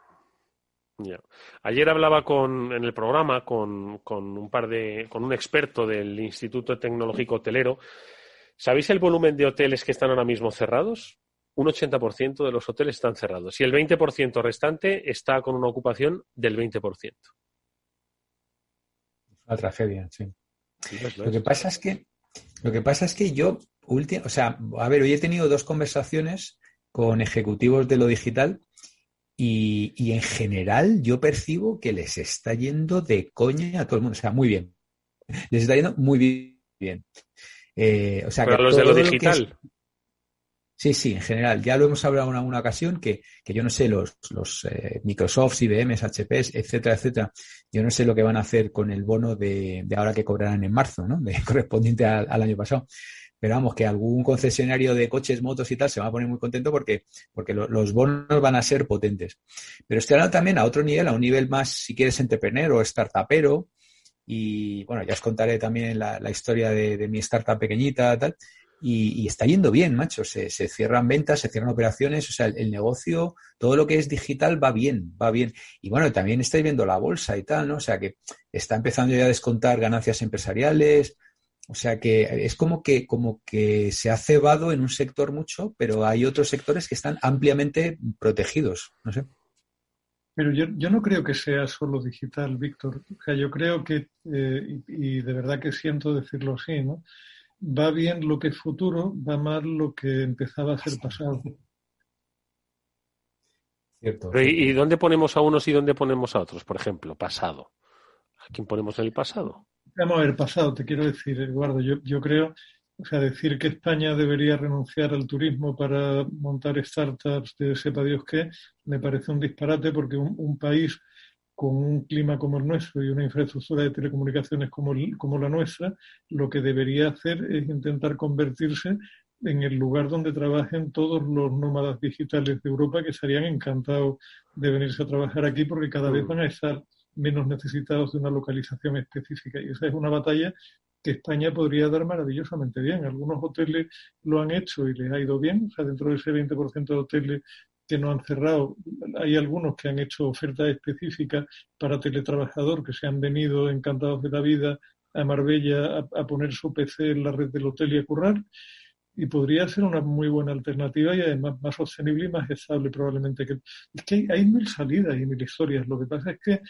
Yeah. Ayer hablaba con, en el programa con, con, un par de, con un experto del Instituto Tecnológico Hotelero. ¿Sabéis el volumen de hoteles que están ahora mismo cerrados? Un 80% de los hoteles están cerrados y el 20% restante está con una ocupación del 20%. Una tragedia, sí. sí lo que pasa es que lo que pasa es que yo, o sea, a ver, hoy he tenido dos conversaciones con ejecutivos de lo digital y, y, en general yo percibo que les está yendo de coña a todo el mundo. O sea, muy bien. Les está yendo muy bien. Eh, o sea, Pero que los de lo digital. Lo es... Sí, sí, en general. Ya lo hemos hablado en alguna ocasión que, que yo no sé, los, los eh, Microsoft, IBM, HPs, etcétera, etcétera, yo no sé lo que van a hacer con el bono de, de ahora que cobrarán en marzo, ¿no? De, correspondiente al, al año pasado pero vamos, que algún concesionario de coches, motos y tal se va a poner muy contento porque, porque lo, los bonos van a ser potentes. Pero estoy hablando también a otro nivel, a un nivel más, si quieres, entrepreneur o startupero. Y bueno, ya os contaré también la, historia de, mi startup pequeñita, tal. Y, está yendo bien, macho. Se, se, cierran ventas, se cierran operaciones, o sea, el, el, negocio, todo lo que es digital va bien, va bien. Y bueno, también estáis viendo la bolsa y tal, ¿no? O sea, que está empezando ya a descontar ganancias empresariales, o sea que es como que, como que se ha cebado en un sector mucho, pero hay otros sectores que están ampliamente protegidos. No sé. Pero yo, yo no creo que sea solo digital, Víctor. O sea, yo creo que, eh, y, y, de verdad que siento decirlo así, ¿no? Va bien lo que es futuro, va mal lo que empezaba a ser pasado. Cierto. Pero ¿y, ¿Y dónde ponemos a unos y dónde ponemos a otros? Por ejemplo, pasado. ¿A quién ponemos en el pasado? Vamos a ver, pasado, te quiero decir, Eduardo, yo, yo creo, o sea, decir que España debería renunciar al turismo para montar startups de sepa Dios qué, me parece un disparate porque un, un país con un clima como el nuestro y una infraestructura de telecomunicaciones como, como la nuestra, lo que debería hacer es intentar convertirse en el lugar donde trabajen todos los nómadas digitales de Europa que estarían encantados de venirse a trabajar aquí porque cada vez mm. van a estar menos necesitados de una localización específica. Y esa es una batalla que España podría dar maravillosamente bien. Algunos hoteles lo han hecho y les ha ido bien. O sea, dentro de ese 20% de hoteles que no han cerrado, hay algunos que han hecho ofertas específicas para teletrabajador que se han venido encantados de la vida a Marbella a, poner su PC en la red del hotel y a currar y podría ser una muy buena alternativa y además más sostenible y más estable probablemente. Que, es que hay, mil salidas y mil historias. Lo que pasa es que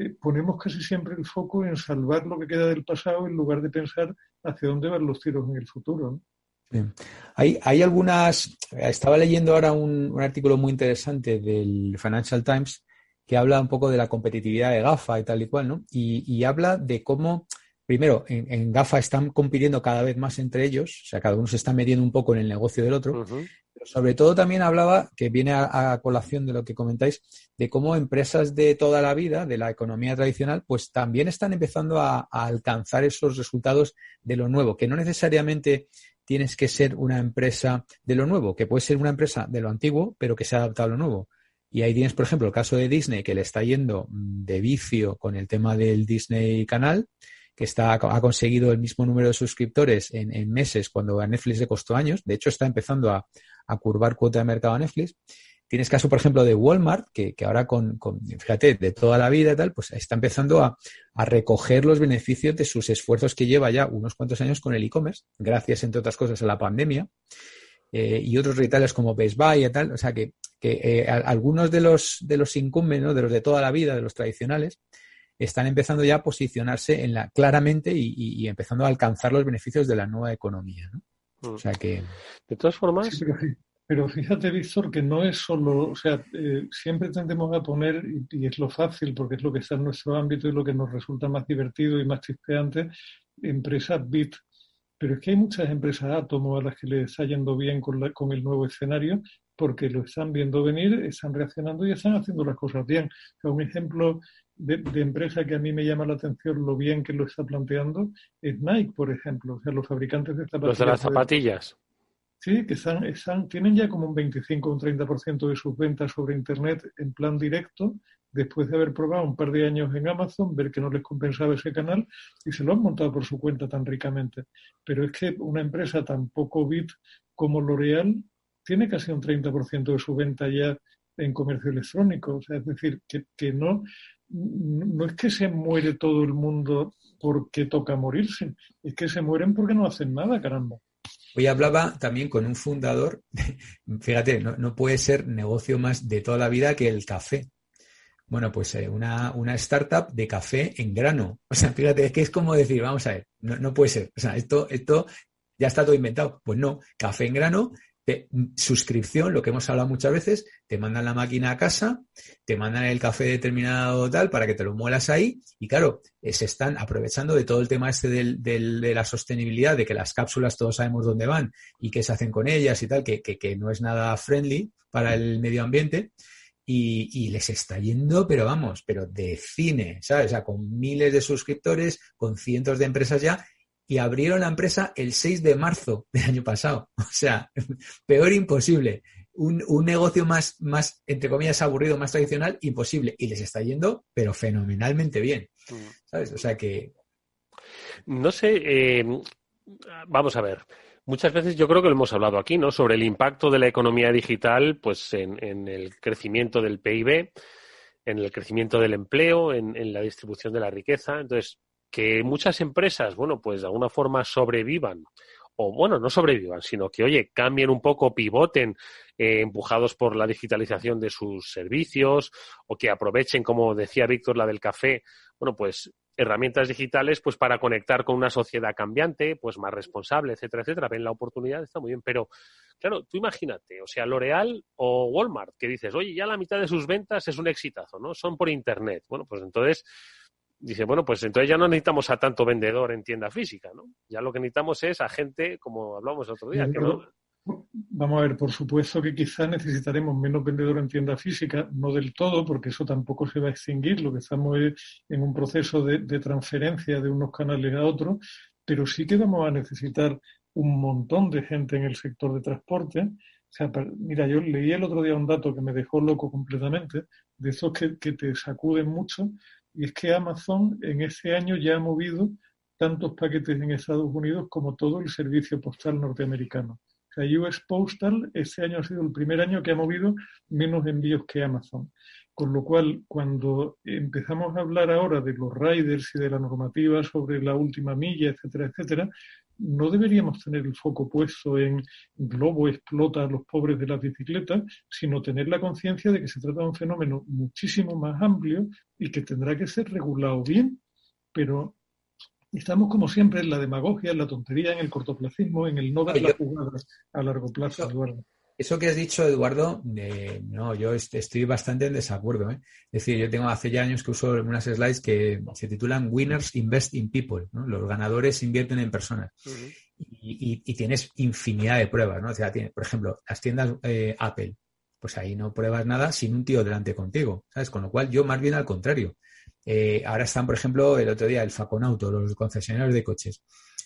eh, ponemos casi siempre el foco en salvar lo que queda del pasado en lugar de pensar hacia dónde van los tiros en el futuro. Hay, hay algunas, estaba leyendo ahora un, artículo muy interesante del Financial Times que habla un poco de la competitividad de GAFA y tal y cual, ¿no? y habla de cómo primero, en, GAFA están compitiendo cada vez más entre ellos, o sea, cada uno se está metiendo un poco en el negocio del otro, pero sobre todo también hablaba, que viene a, colación de lo que comentáis, de cómo empresas de toda la vida, de la economía tradicional, pues también están empezando a, alcanzar esos resultados de lo nuevo, que no necesariamente tienes que ser una empresa de lo nuevo, que puede ser una empresa de lo antiguo, pero que se ha adaptado a lo nuevo. Y ahí tienes, por ejemplo, el caso de Disney, que le está yendo de vicio con el tema del Disney Canal, que está, ha conseguido el mismo número de suscriptores en, meses cuando a Netflix le costó años. De hecho, está empezando a, curvar cuota de mercado a Netflix. Tienes caso, por ejemplo, de Walmart, que, ahora con, fíjate, de toda la vida y tal, pues está empezando a, recoger los beneficios de sus esfuerzos que lleva ya unos cuantos años con el e-commerce, gracias, entre otras cosas, a la pandemia. Eh, y otros retailers como Best Buy y tal. O sea que, eh, algunos de los, de los incumbentes, de los de toda la vida, de los tradicionales, están empezando ya a posicionarse en la, claramente y, empezando a alcanzar los beneficios de la nueva economía. ¿no? Mm. O sea que. De todas formas. pero, fíjate, Víctor, que no es solo. O sea, eh, siempre tendemos a poner, y, es lo fácil porque es lo que está en nuestro ámbito y lo que nos resulta más divertido y más chispeante, empresas BIT. Pero es que hay muchas empresas átomo a las que les está yendo bien con, la, con el nuevo escenario porque lo están viendo venir, están reaccionando y están haciendo las cosas bien. O sea, un ejemplo de, empresa que a mí me llama la atención lo bien que lo está planteando es Nike, por ejemplo. O sea, los fabricantes de zapatillas. Los de las zapatillas. Sí, que están, están, tienen ya como un 25 o un 30% de sus ventas sobre Internet en plan directo, después de haber probado un par de años en Amazon, ver que no les compensaba ese canal y se lo han montado por su cuenta tan ricamente. Pero es que una empresa tan poco bit como L'Oreal tiene casi un 30% de su venta ya en comercio electrónico. O sea, es decir, que, que no, no es que se muere todo el mundo porque toca morirse, es que se mueren porque no hacen nada, caramba. Hoy hablaba también con un fundador, fíjate, no, puede ser negocio más de toda la vida que el café. Bueno, pues eh, una, una, startup de café en grano. O sea, fíjate, es que es como decir, vamos a ver, no, no puede ser. O sea, esto, esto ya está todo inventado. Pues no, café en grano suscripción, lo que hemos hablado muchas veces, te mandan la máquina a casa, te mandan el café determinado tal para que te lo muelas ahí y claro, eh, se están aprovechando de todo el tema este del, de la sostenibilidad, de que las cápsulas todos sabemos dónde van y qué se hacen con ellas y tal, que, que, no es nada friendly para el medio ambiente. Y, y, les está yendo, pero vamos, pero de cine, ¿sabes? O sea, con miles de suscriptores, con cientos de empresas ya, y abrieron la empresa el 6 de marzo del año pasado. O sea, peor imposible. Un, negocio más, más, entre comillas, aburrido, más tradicional, imposible. Y les está yendo, pero fenomenalmente bien. Mm. ¿Sabes? O sea que. No sé, eh, vamos a ver. Muchas veces yo creo que lo hemos hablado aquí, ¿no? Sobre el impacto de la economía digital, pues en, en el crecimiento del PIB, en el crecimiento del empleo, en, en la distribución de la riqueza. Entonces, que muchas empresas, bueno, pues de alguna forma sobrevivan o bueno, no sobrevivan, sino que, oye, cambien un poco, pivoten, eh, empujados por la digitalización de sus servicios, o que aprovechen, como decía Víctor, la del café, bueno, pues herramientas digitales, pues para conectar con una sociedad cambiante, pues más responsable, etcétera, etcétera. Ven la oportunidad, está muy bien, pero claro, tú imagínate, o sea, L'Oreal o Walmart, que dices, oye, ya la mitad de sus ventas es un exitazo, ¿no? Son por Internet. Bueno, pues entonces dice, bueno, pues entonces ya no necesitamos a tanto vendedor en tienda física, ¿no? Ya lo que necesitamos es a gente, como hablamos el otro día, que no... Vamos a ver, por supuesto que quizá necesitaremos menos vendedores en tienda física, no del todo, porque eso tampoco se va a extinguir. Lo que estamos es en un proceso de, transferencia de unos canales a otros, pero sí que vamos a necesitar un montón de gente en el sector de transporte. O sea, mira, yo leí el otro día un dato que me dejó loco completamente, de esos que te sacuden mucho, y es que Amazon en ese año ya ha movido tantos paquetes en Estados Unidos como todo el servicio postal norteamericano. O sea, US Postal este año ha sido el primer año que ha movido menos envíos que Amazon. Con lo cual, cuando empezamos a hablar ahora de los riders y de la normativa sobre la última milla, etcétera, etcétera, no deberíamos tener el foco puesto en Globo explota a los pobres de las bicicletas, sino tener la conciencia de que se trata de un fenómeno muchísimo más amplio y que tendrá que ser regulado bien, pero estamos como siempre en la demagogia, en la tontería, en el cortoplacismo, en el no dar la jugada a largo plazo, Eduardo. Eso que has dicho, Eduardo, no, yo estoy bastante en desacuerdo. ¿eh? Es decir, yo tengo hace ya años que uso unas slides que se titulan Winners Invest in People. Los ganadores invierten en personas. y, tienes infinidad de pruebas, ¿no? O sea, por ejemplo, las tiendas eh, Apple, pues ahí no pruebas nada sin un tío delante contigo, ¿sabes? Con lo cual yo más bien al contrario. Eh, ahora están, por ejemplo, el otro día el Faconauto, los concesionarios de coches.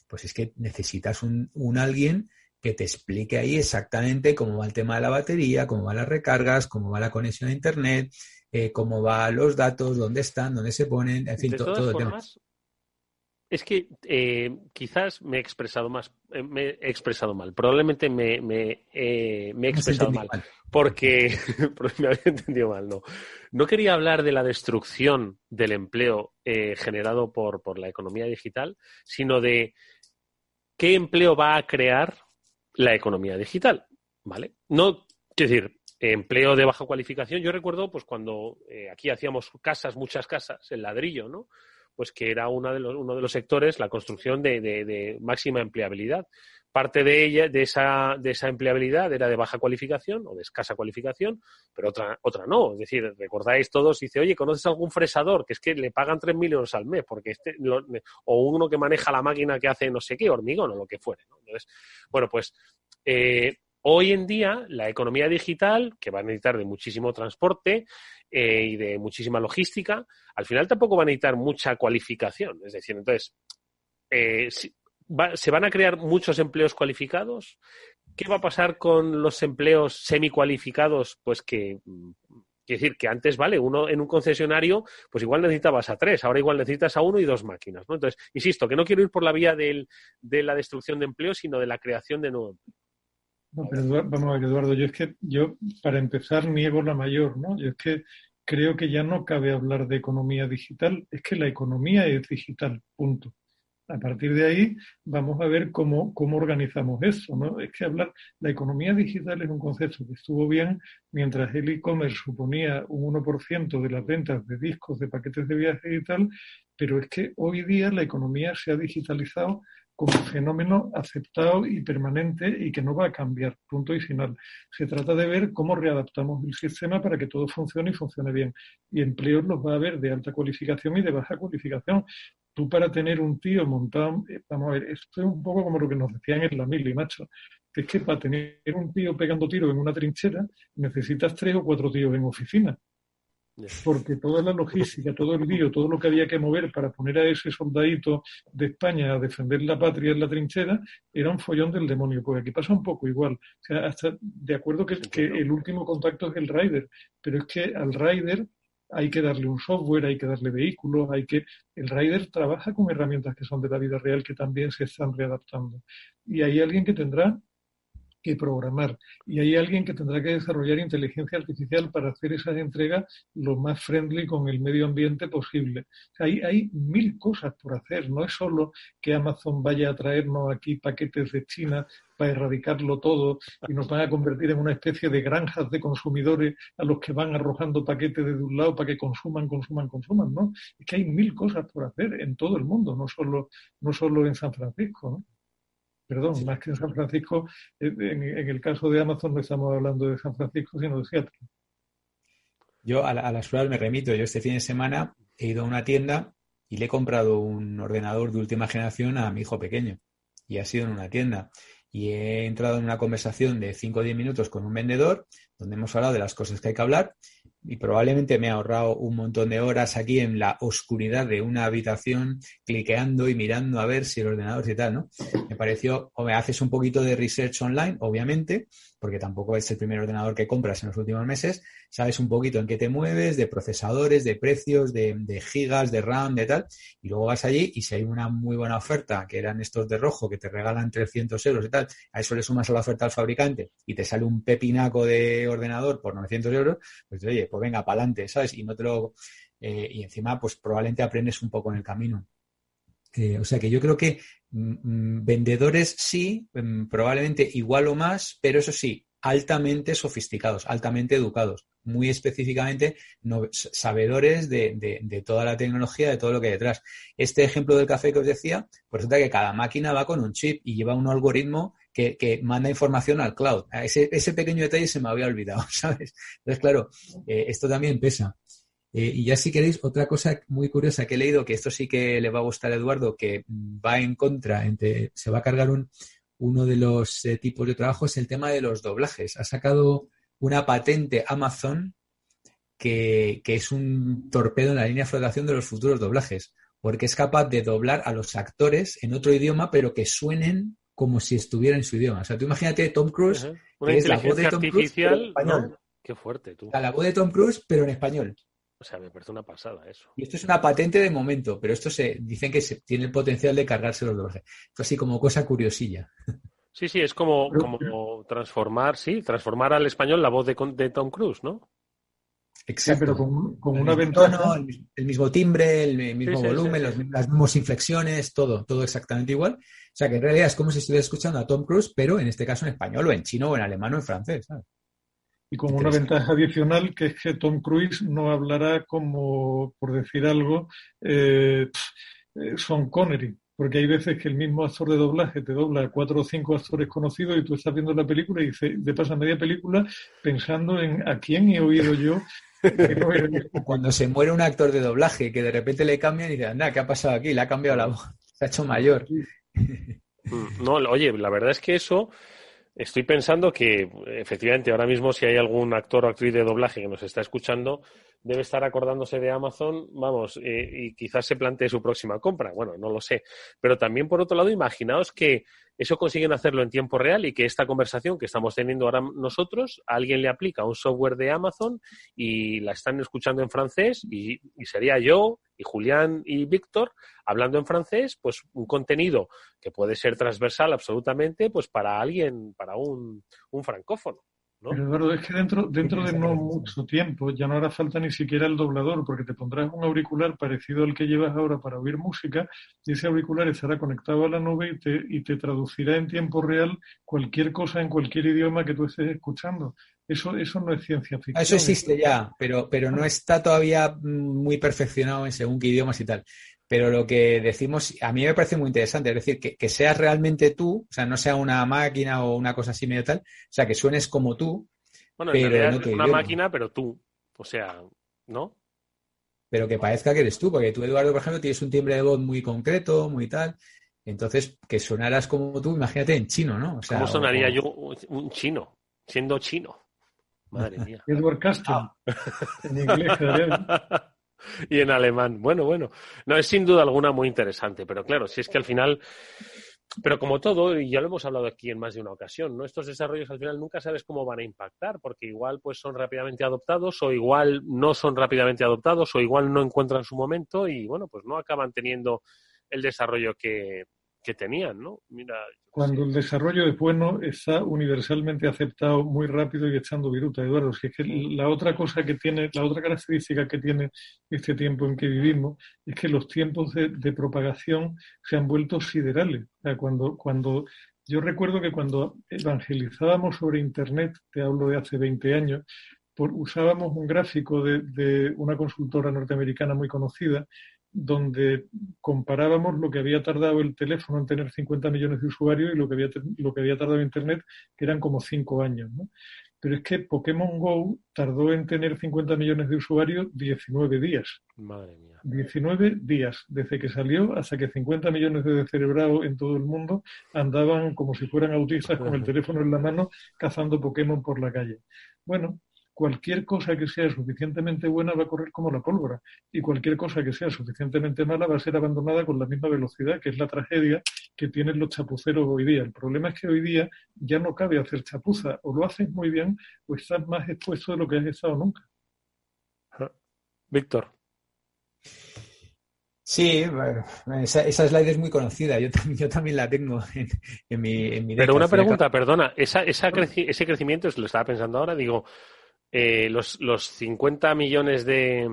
Pues es que necesitas un, un alguien que te explique ahí exactamente cómo va el tema de la batería, cómo van las recargas, cómo va la conexión a Internet, eh, cómo van los datos, dónde están, dónde se ponen, en fin, todo el tema. Es que eh, quizás me he expresado más, eh, me he expresado mal. Probablemente me, me, he expresado mal, porque, me había entendido mal. No, no quería hablar de la destrucción del empleo generado por, por la economía digital, sino de qué empleo va a crear la economía digital, ¿vale? No, quiero decir, empleo de baja cualificación. Yo recuerdo, pues cuando eh, aquí hacíamos casas, muchas casas, el ladrillo, ¿no? Pues que era uno de los, uno de los sectores, la construcción de, de, máxima empleabilidad. Parte de ella, de esa, de esa empleabilidad era de baja cualificación o de escasa cualificación, pero otra, otra no. Es decir, recordáis todos, dice, oye, ¿conoces algún fresador? Que es que le pagan 3.000 euros al mes, porque este, o uno que maneja la máquina que hace no sé qué, hormigón o lo que fuere. Entonces, bueno, pues eh, hoy en día la economía digital, que va a necesitar de muchísimo transporte eh, y de muchísima logística, al final tampoco va a necesitar mucha cualificación. Es decir, entonces, eh, se van a crear muchos empleos cualificados. ¿Qué va a pasar con los empleos semicualificados? Pues que, mm, quiero decir, que antes, vale, uno en un concesionario, pues igual necesitabas a tres, ahora igual necesitas a uno y dos máquinas. Entonces, insisto, que no quiero ir por la vía de la destrucción de empleo, sino de la creación de nuevo. No, pero vamos a ver, Eduardo, yo es que, yo, para empezar, niego la mayor, ¿no? Yo es que creo que ya no cabe hablar de economía digital, es que la economía es digital, punto. A partir de ahí vamos a ver cómo, cómo organizamos eso. ¿no? Es que hablar, la economía digital es un concepto que estuvo bien mientras el e-commerce suponía un 1% de las ventas de discos, de paquetes de viaje y tal, pero es que hoy día la economía se ha digitalizado como fenómeno aceptado y permanente y que no va a cambiar, punto y final. Se trata de ver cómo readaptamos el sistema para que todo funcione y funcione bien. Y empleos los va a haber de alta cualificación y de baja cualificación tú para tener un tío montado, eh, vamos a ver, esto es un poco como lo que nos decían en la mili, macho, es que para tener un tío pegando tiros en una trinchera necesitas tres o cuatro tíos en oficina. Porque toda la logística, todo el lío, todo lo que había que mover para poner a ese soldadito de España a defender la patria en la trinchera era un follón del demonio. Pues aquí pasa un poco igual. O sea, hasta de acuerdo que, que el último contacto es el rider, pero es que al rider hay que darle un software, hay que darle vehículos, hay que... El rider trabaja con herramientas que son de la vida real que también se están readaptando. Y hay alguien que tendrá que programar. Y hay alguien que tendrá que desarrollar inteligencia artificial para hacer esas entregas lo más friendly con el medio ambiente posible. hay, hay mil cosas por hacer. No es solo que Amazon vaya a traernos aquí paquetes de China para erradicarlo todo y nos van a convertir en una especie de granjas de consumidores a los que van arrojando paquetes desde un lado para que consuman, consuman, consuman, ¿no? Es que hay mil cosas por hacer en todo el mundo, no solo, no solo en San Francisco, ¿no? Perdón, más que en San Francisco, en, el caso de Amazon no estamos hablando de San Francisco, sino de Seattle. Yo a, las pruebas me remito. Yo este fin de semana he ido a una tienda y le he comprado un ordenador de última generación a mi hijo pequeño. Y ha sido en una tienda. y he entrado en una conversación de 5 o 10 minutos con un vendedor donde hemos hablado de las cosas que hay que hablar y probablemente me ha ahorrado un montón de horas aquí en la oscuridad de una habitación, cliqueando y mirando a ver si el ordenador y tal, ¿no? Me pareció, o me haces un poquito de research online, obviamente, porque tampoco es el primer ordenador que compras en los últimos meses, sabes un poquito en qué te mueves, de procesadores, de precios, de, gigas, de RAM, de tal, y luego vas allí y si hay una muy buena oferta, que eran estos de rojo, que te regalan 300 euros y tal, a eso le sumas a la oferta al fabricante y te sale un pepinaco de ordenador por 900 euros, pues oye, pues venga, para adelante, ¿sabes? Y no te lo... Eh, y encima, pues probablemente aprendes un poco en el camino. Eh, o sea que yo creo que mm, mm, vendedores sí, mm, probablemente igual o más, pero eso sí, altamente sofisticados, altamente educados, muy específicamente sabedores de, toda la tecnología, de todo lo que hay detrás. Este ejemplo del café que os decía, pues resulta que cada máquina va con un chip y lleva un algoritmo que, manda información al cloud. Ese, ese, pequeño detalle se me había olvidado, ¿sabes? Entonces, claro, eh, esto también pesa. Eh, y ya si queréis, otra cosa muy curiosa que he leído, que esto sí que le va a gustar a Eduardo, que va en contra, entre, se va a cargar un, uno de los eh, tipos de trabajo, es el tema de los doblajes. Ha sacado una patente Amazon que, que es un torpedo en la línea de flotación de los futuros doblajes, porque es capaz de doblar a los actores en otro idioma, pero que suenen como si estuviera en su idioma. O sea, tú imagínate Tom Cruise, que es la voz de Tom Cruise, pero en español. Qué fuerte, tú. la voz de Tom Cruise, pero en español. O sea, me parece una pasada eso. Y esto es una patente de momento, pero esto se dicen que se, tiene el potencial de cargarse los doblajes. Esto así como cosa curiosilla. Sí, sí, es como, como transformar, sí, transformar al español la voz de, de Tom Cruise, ¿no? Exacto. pero con, una ventana. el, mismo timbre, el mismo volumen, las mismas inflexiones, todo, todo exactamente igual. O sea que en realidad es como si estuviera escuchando a Tom Cruise, pero en este caso en español o en chino o en alemán o en francés. Y con una ventaja adicional que es que Tom Cruise no hablará como, por decir algo, eh, eh, Sean Connery, porque hay veces que el mismo actor de doblaje te dobla a cuatro o cinco actores conocidos y tú estás viendo la película y te pasa media película pensando en a quién he oído yo Cuando se muere un actor de doblaje que de repente le cambian y dice, anda, ¿qué ha pasado aquí? Le ha cambiado la voz, se ha hecho mayor. Mm, no, oye, la verdad es que eso estoy pensando que efectivamente ahora mismo si hay algún actor o actriz de doblaje que nos está escuchando, debe estar acordándose de Amazon, vamos, y quizás se plantee su próxima compra. Bueno, no lo sé. Pero también, por otro lado, imaginaos que eso consiguen hacerlo en tiempo real y que esta conversación que estamos teniendo ahora nosotros, alguien le aplica un software de Amazon y la están escuchando en francés y, sería yo y Julián y Víctor hablando en francés, pues un contenido que puede ser transversal absolutamente, pues para alguien, para un francófono. Pero Eduardo, es que dentro, dentro de no mucho tiempo ya no hará falta ni siquiera el doblador, porque te pondrás un auricular parecido al que llevas ahora para oír música, y ese auricular estará conectado a la nube y te, y te traducirá en tiempo real cualquier cosa en cualquier idioma que tú estés escuchando. Eso, eso no es ciencia ficción. Eso existe ya, pero, pero no está todavía muy perfeccionado en según qué idiomas y tal. Pero lo que decimos, a mí me parece muy interesante, es decir, que, seas realmente tú, o sea, no sea una máquina o una cosa así medio tal, o sea, que suenes como tú. Bueno, en realidad es una máquina, pero tú, o sea, ¿no? Pero que parezca que eres tú, porque tú, Eduardo, por ejemplo, tienes un timbre de voz muy concreto, muy tal. Entonces, que sonaras como tú, imagínate en chino, ¿no? O sea, ¿Cómo sonaría yo un chino, siendo chino? Madre mía. Edward Castro. Ah. en inglés, y en alemán. Bueno, bueno. No, es sin duda alguna muy interesante, pero claro, si es que al final. Pero como todo, y ya lo hemos hablado aquí en más de una ocasión, ¿no? Estos desarrollos al final nunca sabes cómo van a impactar, porque igual pues son rápidamente adoptados, o igual no son rápidamente adoptados, o igual no encuentran su momento, y bueno, pues no acaban teniendo el desarrollo que, que tenían, ¿no? Mira, Cuando el desarrollo es bueno, está universalmente aceptado muy rápido y echando viruta, Eduardo. Si es que la otra cosa que tiene, la otra característica que tiene este tiempo en que vivimos es que los tiempos de, propagación se han vuelto siderales. O sea, cuando, cuando yo recuerdo que cuando evangelizábamos sobre Internet, te hablo de hace 20 años, usábamos un gráfico de, de, una consultora norteamericana muy conocida donde comparábamos lo que había tardado el teléfono en tener 50 millones de usuarios y lo que había, lo que había tardado Internet, que eran como cinco años. Pero es que Pokémon Go tardó en tener 50 millones de usuarios 19 días. Madre mía. 19 días, desde que salió hasta que 50 millones de descerebrados en todo el mundo andaban como si fueran autistas con el teléfono en la mano cazando Pokémon por la calle. Bueno, cualquier cosa que sea suficientemente buena va a correr como la pólvora y cualquier cosa que sea suficientemente mala va a ser abandonada con la misma velocidad, que es la tragedia que tienen los chapuceros hoy día. El problema es que hoy día ya no cabe hacer chapuza, o lo haces muy bien o estás más expuesto de lo que has estado nunca. Víctor. Sí, bueno, esa, esa, slide es muy conocida. Yo, también, yo también la tengo en, en mi, en mi Pero una pregunta, perdona. Esa, esa creci ese crecimiento, lo estaba pensando ahora, digo, eh, los, los 50 millones de,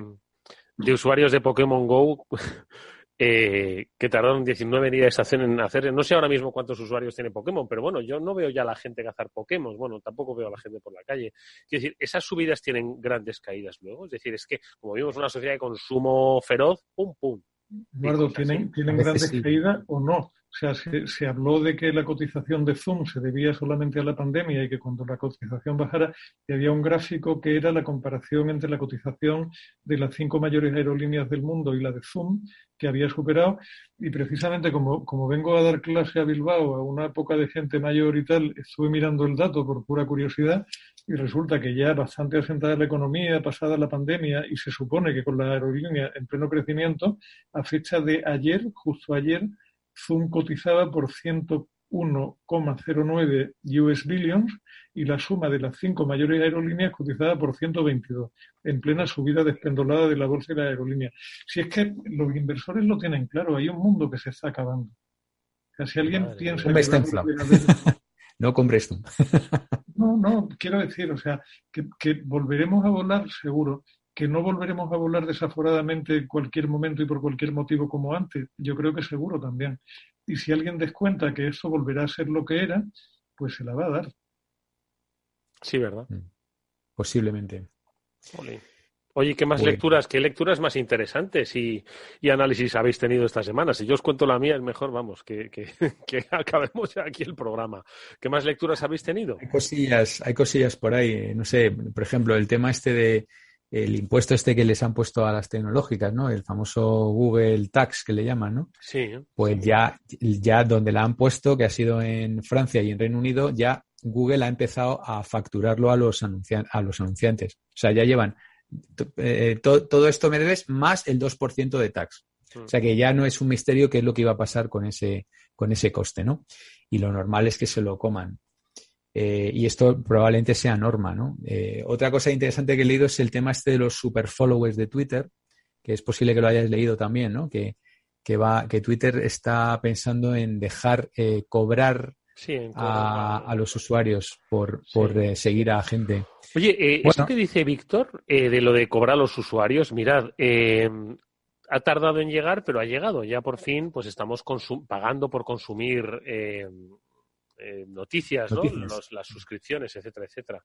de usuarios de Pokémon Go eh, que tardaron 19 días en hacer, no sé ahora mismo cuántos usuarios tiene Pokémon, pero bueno, yo no veo ya a la gente cazar Pokémon, bueno, tampoco veo a la gente por la calle. Quiero decir, esas subidas tienen grandes caídas luego, es decir, es que como vimos una sociedad de consumo feroz, pum, pum, Eduardo, ¿tienen, ¿tienen grandes sí. caídas o no? O sea, se, habló de que la cotización de Zoom se debía solamente a la pandemia y que cuando la cotización bajara, había un gráfico que era la comparación entre la cotización de las cinco mayores aerolíneas del mundo y la de Zoom, que había superado. Y precisamente como, como vengo a dar clase a Bilbao a una época de gente mayor y tal, estuve mirando el dato por pura curiosidad y resulta que ya bastante asentada la economía, pasada la pandemia, y se supone que con la aerolínea en pleno crecimiento, a fecha de ayer, justo ayer, Zoom cotizaba por 101,09 US billions y la suma de las cinco mayores aerolíneas cotizaba por 122, en plena subida despendolada de la bolsa y la aerolínea. Si es que los inversores lo tienen claro, hay un mundo que se está acabando. O sea, si alguien Madre piensa... No, está no compres tú. no, no, quiero decir, o sea, que, que volveremos a volar seguro, que no volveremos a volar desaforadamente en cualquier momento y por cualquier motivo como antes. Yo creo que seguro también. Y si alguien descuenta que eso volverá a ser lo que era, pues se la va a dar. Sí, ¿verdad? Posiblemente. Oye, ¿qué más lecturas, qué lecturas más interesantes y, y, análisis habéis tenido esta semana? Si yo os cuento la mía, es mejor, vamos, que, que, que acabemos ya aquí el programa. ¿Qué más lecturas habéis tenido? Hay cosillas, hay cosillas por ahí. No sé, por ejemplo, el tema este de el impuesto este que les han puesto a las tecnológicas, ¿no? El famoso Google Tax que le llaman, ¿no? Sí. Pues ya, ya donde la han puesto, que ha sido en Francia y en Reino Unido, ya Google ha empezado a facturarlo a los, a los anunciantes. O sea, ya llevan eh, to todo esto me debes más el 2% de tax. O sea que ya no es un misterio qué es lo que iba a pasar con ese, con ese coste, ¿no? Y lo normal es que se lo coman. Eh, y esto probablemente sea norma, ¿no? Eh, otra cosa interesante que he leído es el tema este de los super followers de Twitter, que es posible que lo hayas leído también, ¿no? Que, que va, que Twitter está pensando en dejar eh, cobrar sí, en a, a, los usuarios por, por sí. seguir a gente. Oye, eh, bueno. eso que dice Víctor eh, de lo de cobrar a los usuarios, mirad, eh, ha tardado en llegar, pero ha llegado. Ya por fin, pues estamos pagando por consumir eh, noticias, ¿no? Los, las suscripciones, etcétera, etcétera.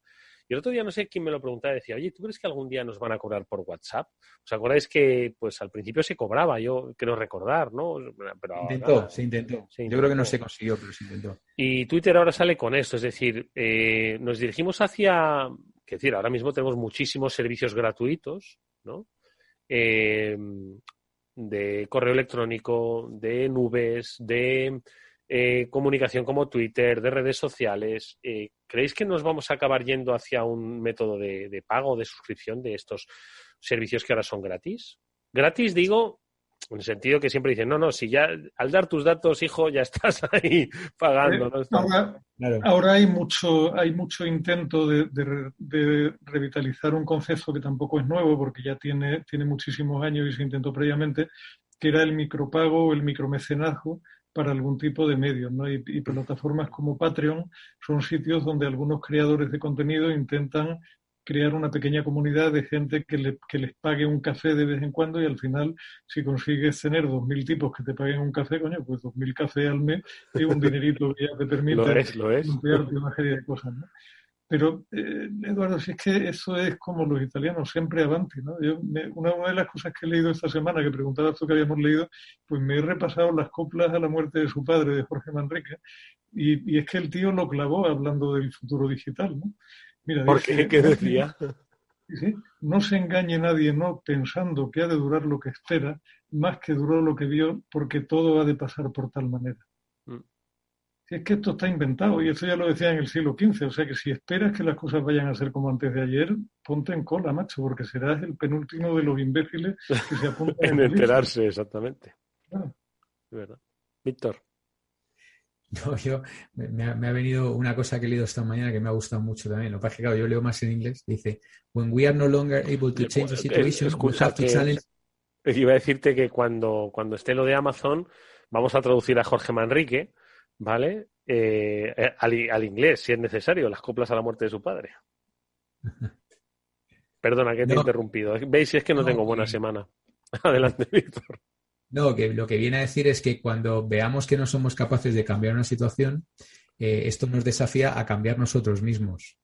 Y el otro día no sé quién me lo preguntaba, decía, oye, ¿tú crees que algún día nos van a cobrar por WhatsApp? ¿Os acordáis que pues al principio se cobraba? Yo creo recordar, ¿no? Pero ahora, intentó, se intentó, se intentó. Yo creo que no se consiguió, pero se intentó. Y Twitter ahora sale con esto, es decir, eh, nos dirigimos hacia, es decir, ahora mismo tenemos muchísimos servicios gratuitos, ¿no? Eh, de correo electrónico, de nubes, de eh, comunicación como Twitter, de redes sociales. Eh, ¿Creéis que nos vamos a acabar yendo hacia un método de, de pago, de suscripción de estos servicios que ahora son gratis? Gratis, digo, en el sentido que siempre dicen, no, no, si ya al dar tus datos, hijo, ya estás ahí pagando. ¿no? Estás... Ahora, claro. ahora, hay mucho, hay mucho intento de, de, de, revitalizar un concepto que tampoco es nuevo, porque ya tiene, tiene muchísimos años y se intentó previamente, que era el micropago o el micromecenazgo, para algún tipo de medios, ¿no? Y, y, plataformas como Patreon son sitios donde algunos creadores de contenido intentan crear una pequeña comunidad de gente que, le, que les pague un café de vez en cuando y al final, si consigues tener dos mil tipos que te paguen un café, coño, pues dos mil cafés al mes es un dinerito que ya te permite lo es, lo es. una serie de cosas, ¿no? Pero, eh, Eduardo, si es que eso es como los italianos, siempre avanti, ¿no? Yo me, una, una, de las cosas que he leído esta semana, que preguntabas tú que habíamos leído, pues me he repasado las coplas a la muerte de su padre, de Jorge Manrique, y, y es que el tío lo clavó hablando del futuro digital, ¿no? Mira, ¿Por dice, qué? ¿Qué decía? dice, no se engañe nadie no pensando que ha de durar lo que espera, más que duró lo que vio, porque todo ha de pasar por tal manera. Si es que esto está inventado, y eso ya lo decía en el siglo XV, o sea que si esperas que las cosas vayan a ser como antes de ayer, ponte en cola, macho, porque serás el penúltimo de los imbéciles que se apuntan en lista. enterarse, exactamente. De verdad. Víctor. No, yo, me, me ha, me ha venido una cosa que he leído esta mañana que me ha gustado mucho también. Lo que pasa es que, claro, yo leo más en inglés. Dice, when we are no longer able to change the situation, we have to challenge. Iba a decirte que cuando, cuando esté lo de Amazon, vamos a traducir a Jorge Manrique, ¿vale? Eh, eh, al, al inglés, si es necesario, las coplas a la muerte de su padre. Perdona que te he interrumpido. Veis si es que no, No, tengo buena que- semana. Adelante, Víctor. No, que lo que viene a decir es que cuando veamos que no somos capaces de cambiar una situación, eh, esto nos desafía a cambiar nosotros mismos.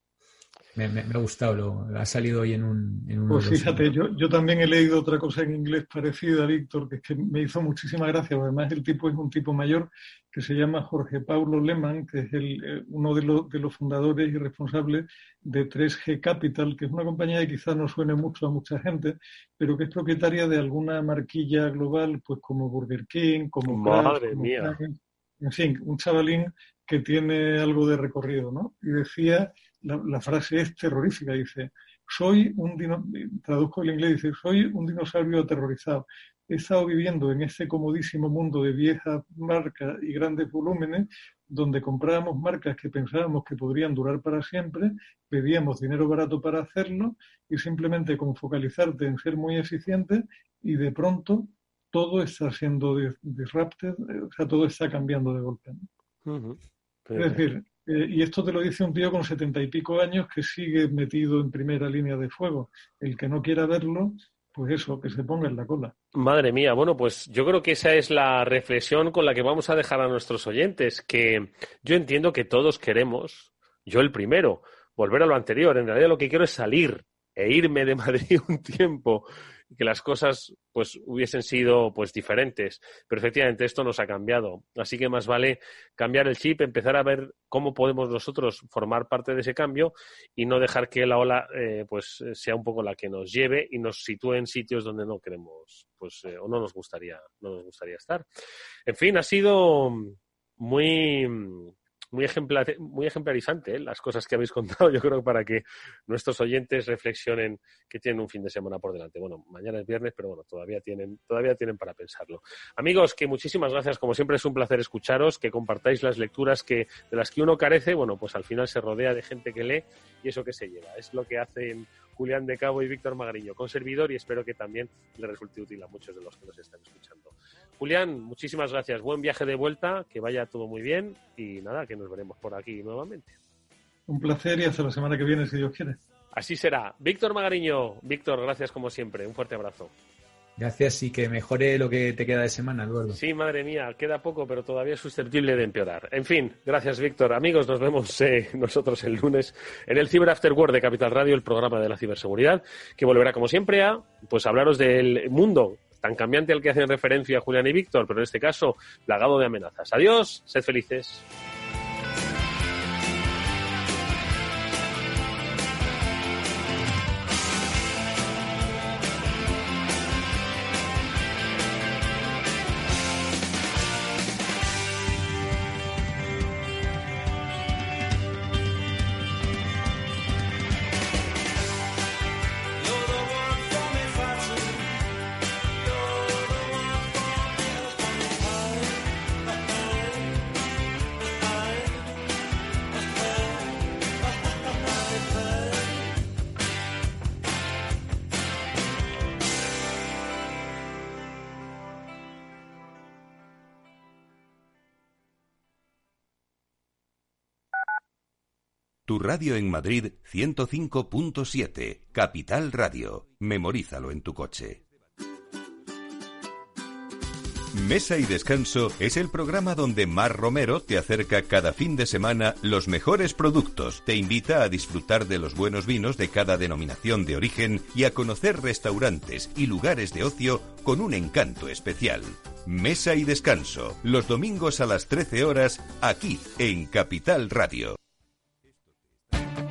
Me, me- me ha gustado, lo, ha salido hoy en un... En uno Pues los- fíjate, yo, yo también he leído otra cosa en inglés parecida, Víctor, que es que me hizo muchísima gracia, además el tipo es un tipo mayor que se llama Jorge Paulo Lehmann, que es el, eh, uno de los, de los fundadores y responsables de 3G Capital, que es una compañía que quizás no suene mucho a mucha gente, pero que es propietaria de alguna marquilla global, pues como Burger King, como Madre como mía. Heinz, en fin, un chavalín que tiene algo de recorrido, ¿no? Y decía, la, la frase es terrorífica, dice, soy un dino, traduzco el inglés, dice, soy un dinosaurio aterrorizado. He estado viviendo en este comodísimo mundo de viejas marcas y grandes volúmenes, donde comprábamos marcas que pensábamos que podrían durar para siempre, pedíamos dinero barato para hacerlo y simplemente con focalizarte en ser muy eficiente y de pronto todo está siendo dis- disrupted, o sea, todo está cambiando de golpe. Es decir, eh, y esto te lo dice un tío con setenta y pico años que sigue metido en primera línea de fuego. El que no quiera verlo, pues eso, que se ponga en la cola. Madre mía, bueno, pues yo creo que esa es la reflexión con la que vamos a dejar a nuestros oyentes, que yo entiendo que todos queremos, yo el primero, volver a lo anterior. En realidad lo que quiero es salir e irme de Madrid un tiempo que las cosas pues hubiesen sido pues diferentes. Pero efectivamente esto nos ha cambiado. Así que más vale cambiar el chip, empezar a ver cómo podemos nosotros formar parte de ese cambio y no dejar que la ola eh, pues sea un poco la que nos lleve y nos sitúe en sitios donde no queremos pues eh, o no nos gustaría no nos gustaría estar. En fin, ha sido muy muy, ejemplar, muy ejemplarizante ¿eh? las cosas que habéis contado, yo creo, para que nuestros oyentes reflexionen que tienen un fin de semana por delante. Bueno, mañana es viernes, pero bueno, todavía tienen, todavía tienen para pensarlo. Amigos, que muchísimas gracias, como siempre es un placer escucharos, que compartáis las lecturas que, de las que uno carece, bueno, pues al final se rodea de gente que lee y eso que se lleva. Es lo que hacen Julián de Cabo y Víctor Magariño con servidor y espero que también le resulte útil a muchos de los que nos están escuchando. Julián, muchísimas gracias. Buen viaje de vuelta, que vaya todo muy bien y nada, que nos veremos por aquí nuevamente. Un placer y hasta la semana que viene, si Dios quiere. Así será. Víctor Magariño, Víctor, gracias como siempre. Un fuerte abrazo. Gracias y que mejore lo que te queda de semana, Eduardo. Sí, madre mía, queda poco, pero todavía es susceptible de empeorar. En fin, gracias, Víctor. Amigos, nos vemos eh, nosotros el lunes en el Cyber After Work de Capital Radio, el programa de la ciberseguridad, que volverá, como siempre, a pues hablaros del mundo tan cambiante al que hacen referencia Julián y Víctor, pero en este caso, plagado de amenazas. Adiós, sed felices. Radio en Madrid 105.7, Capital Radio. Memorízalo en tu coche. Mesa y Descanso es el programa donde Mar Romero te acerca cada fin de semana los mejores productos, te invita a disfrutar de los buenos vinos de cada denominación de origen y a conocer restaurantes y lugares de ocio con un encanto especial. Mesa y Descanso, los domingos a las 13 horas, aquí en Capital Radio.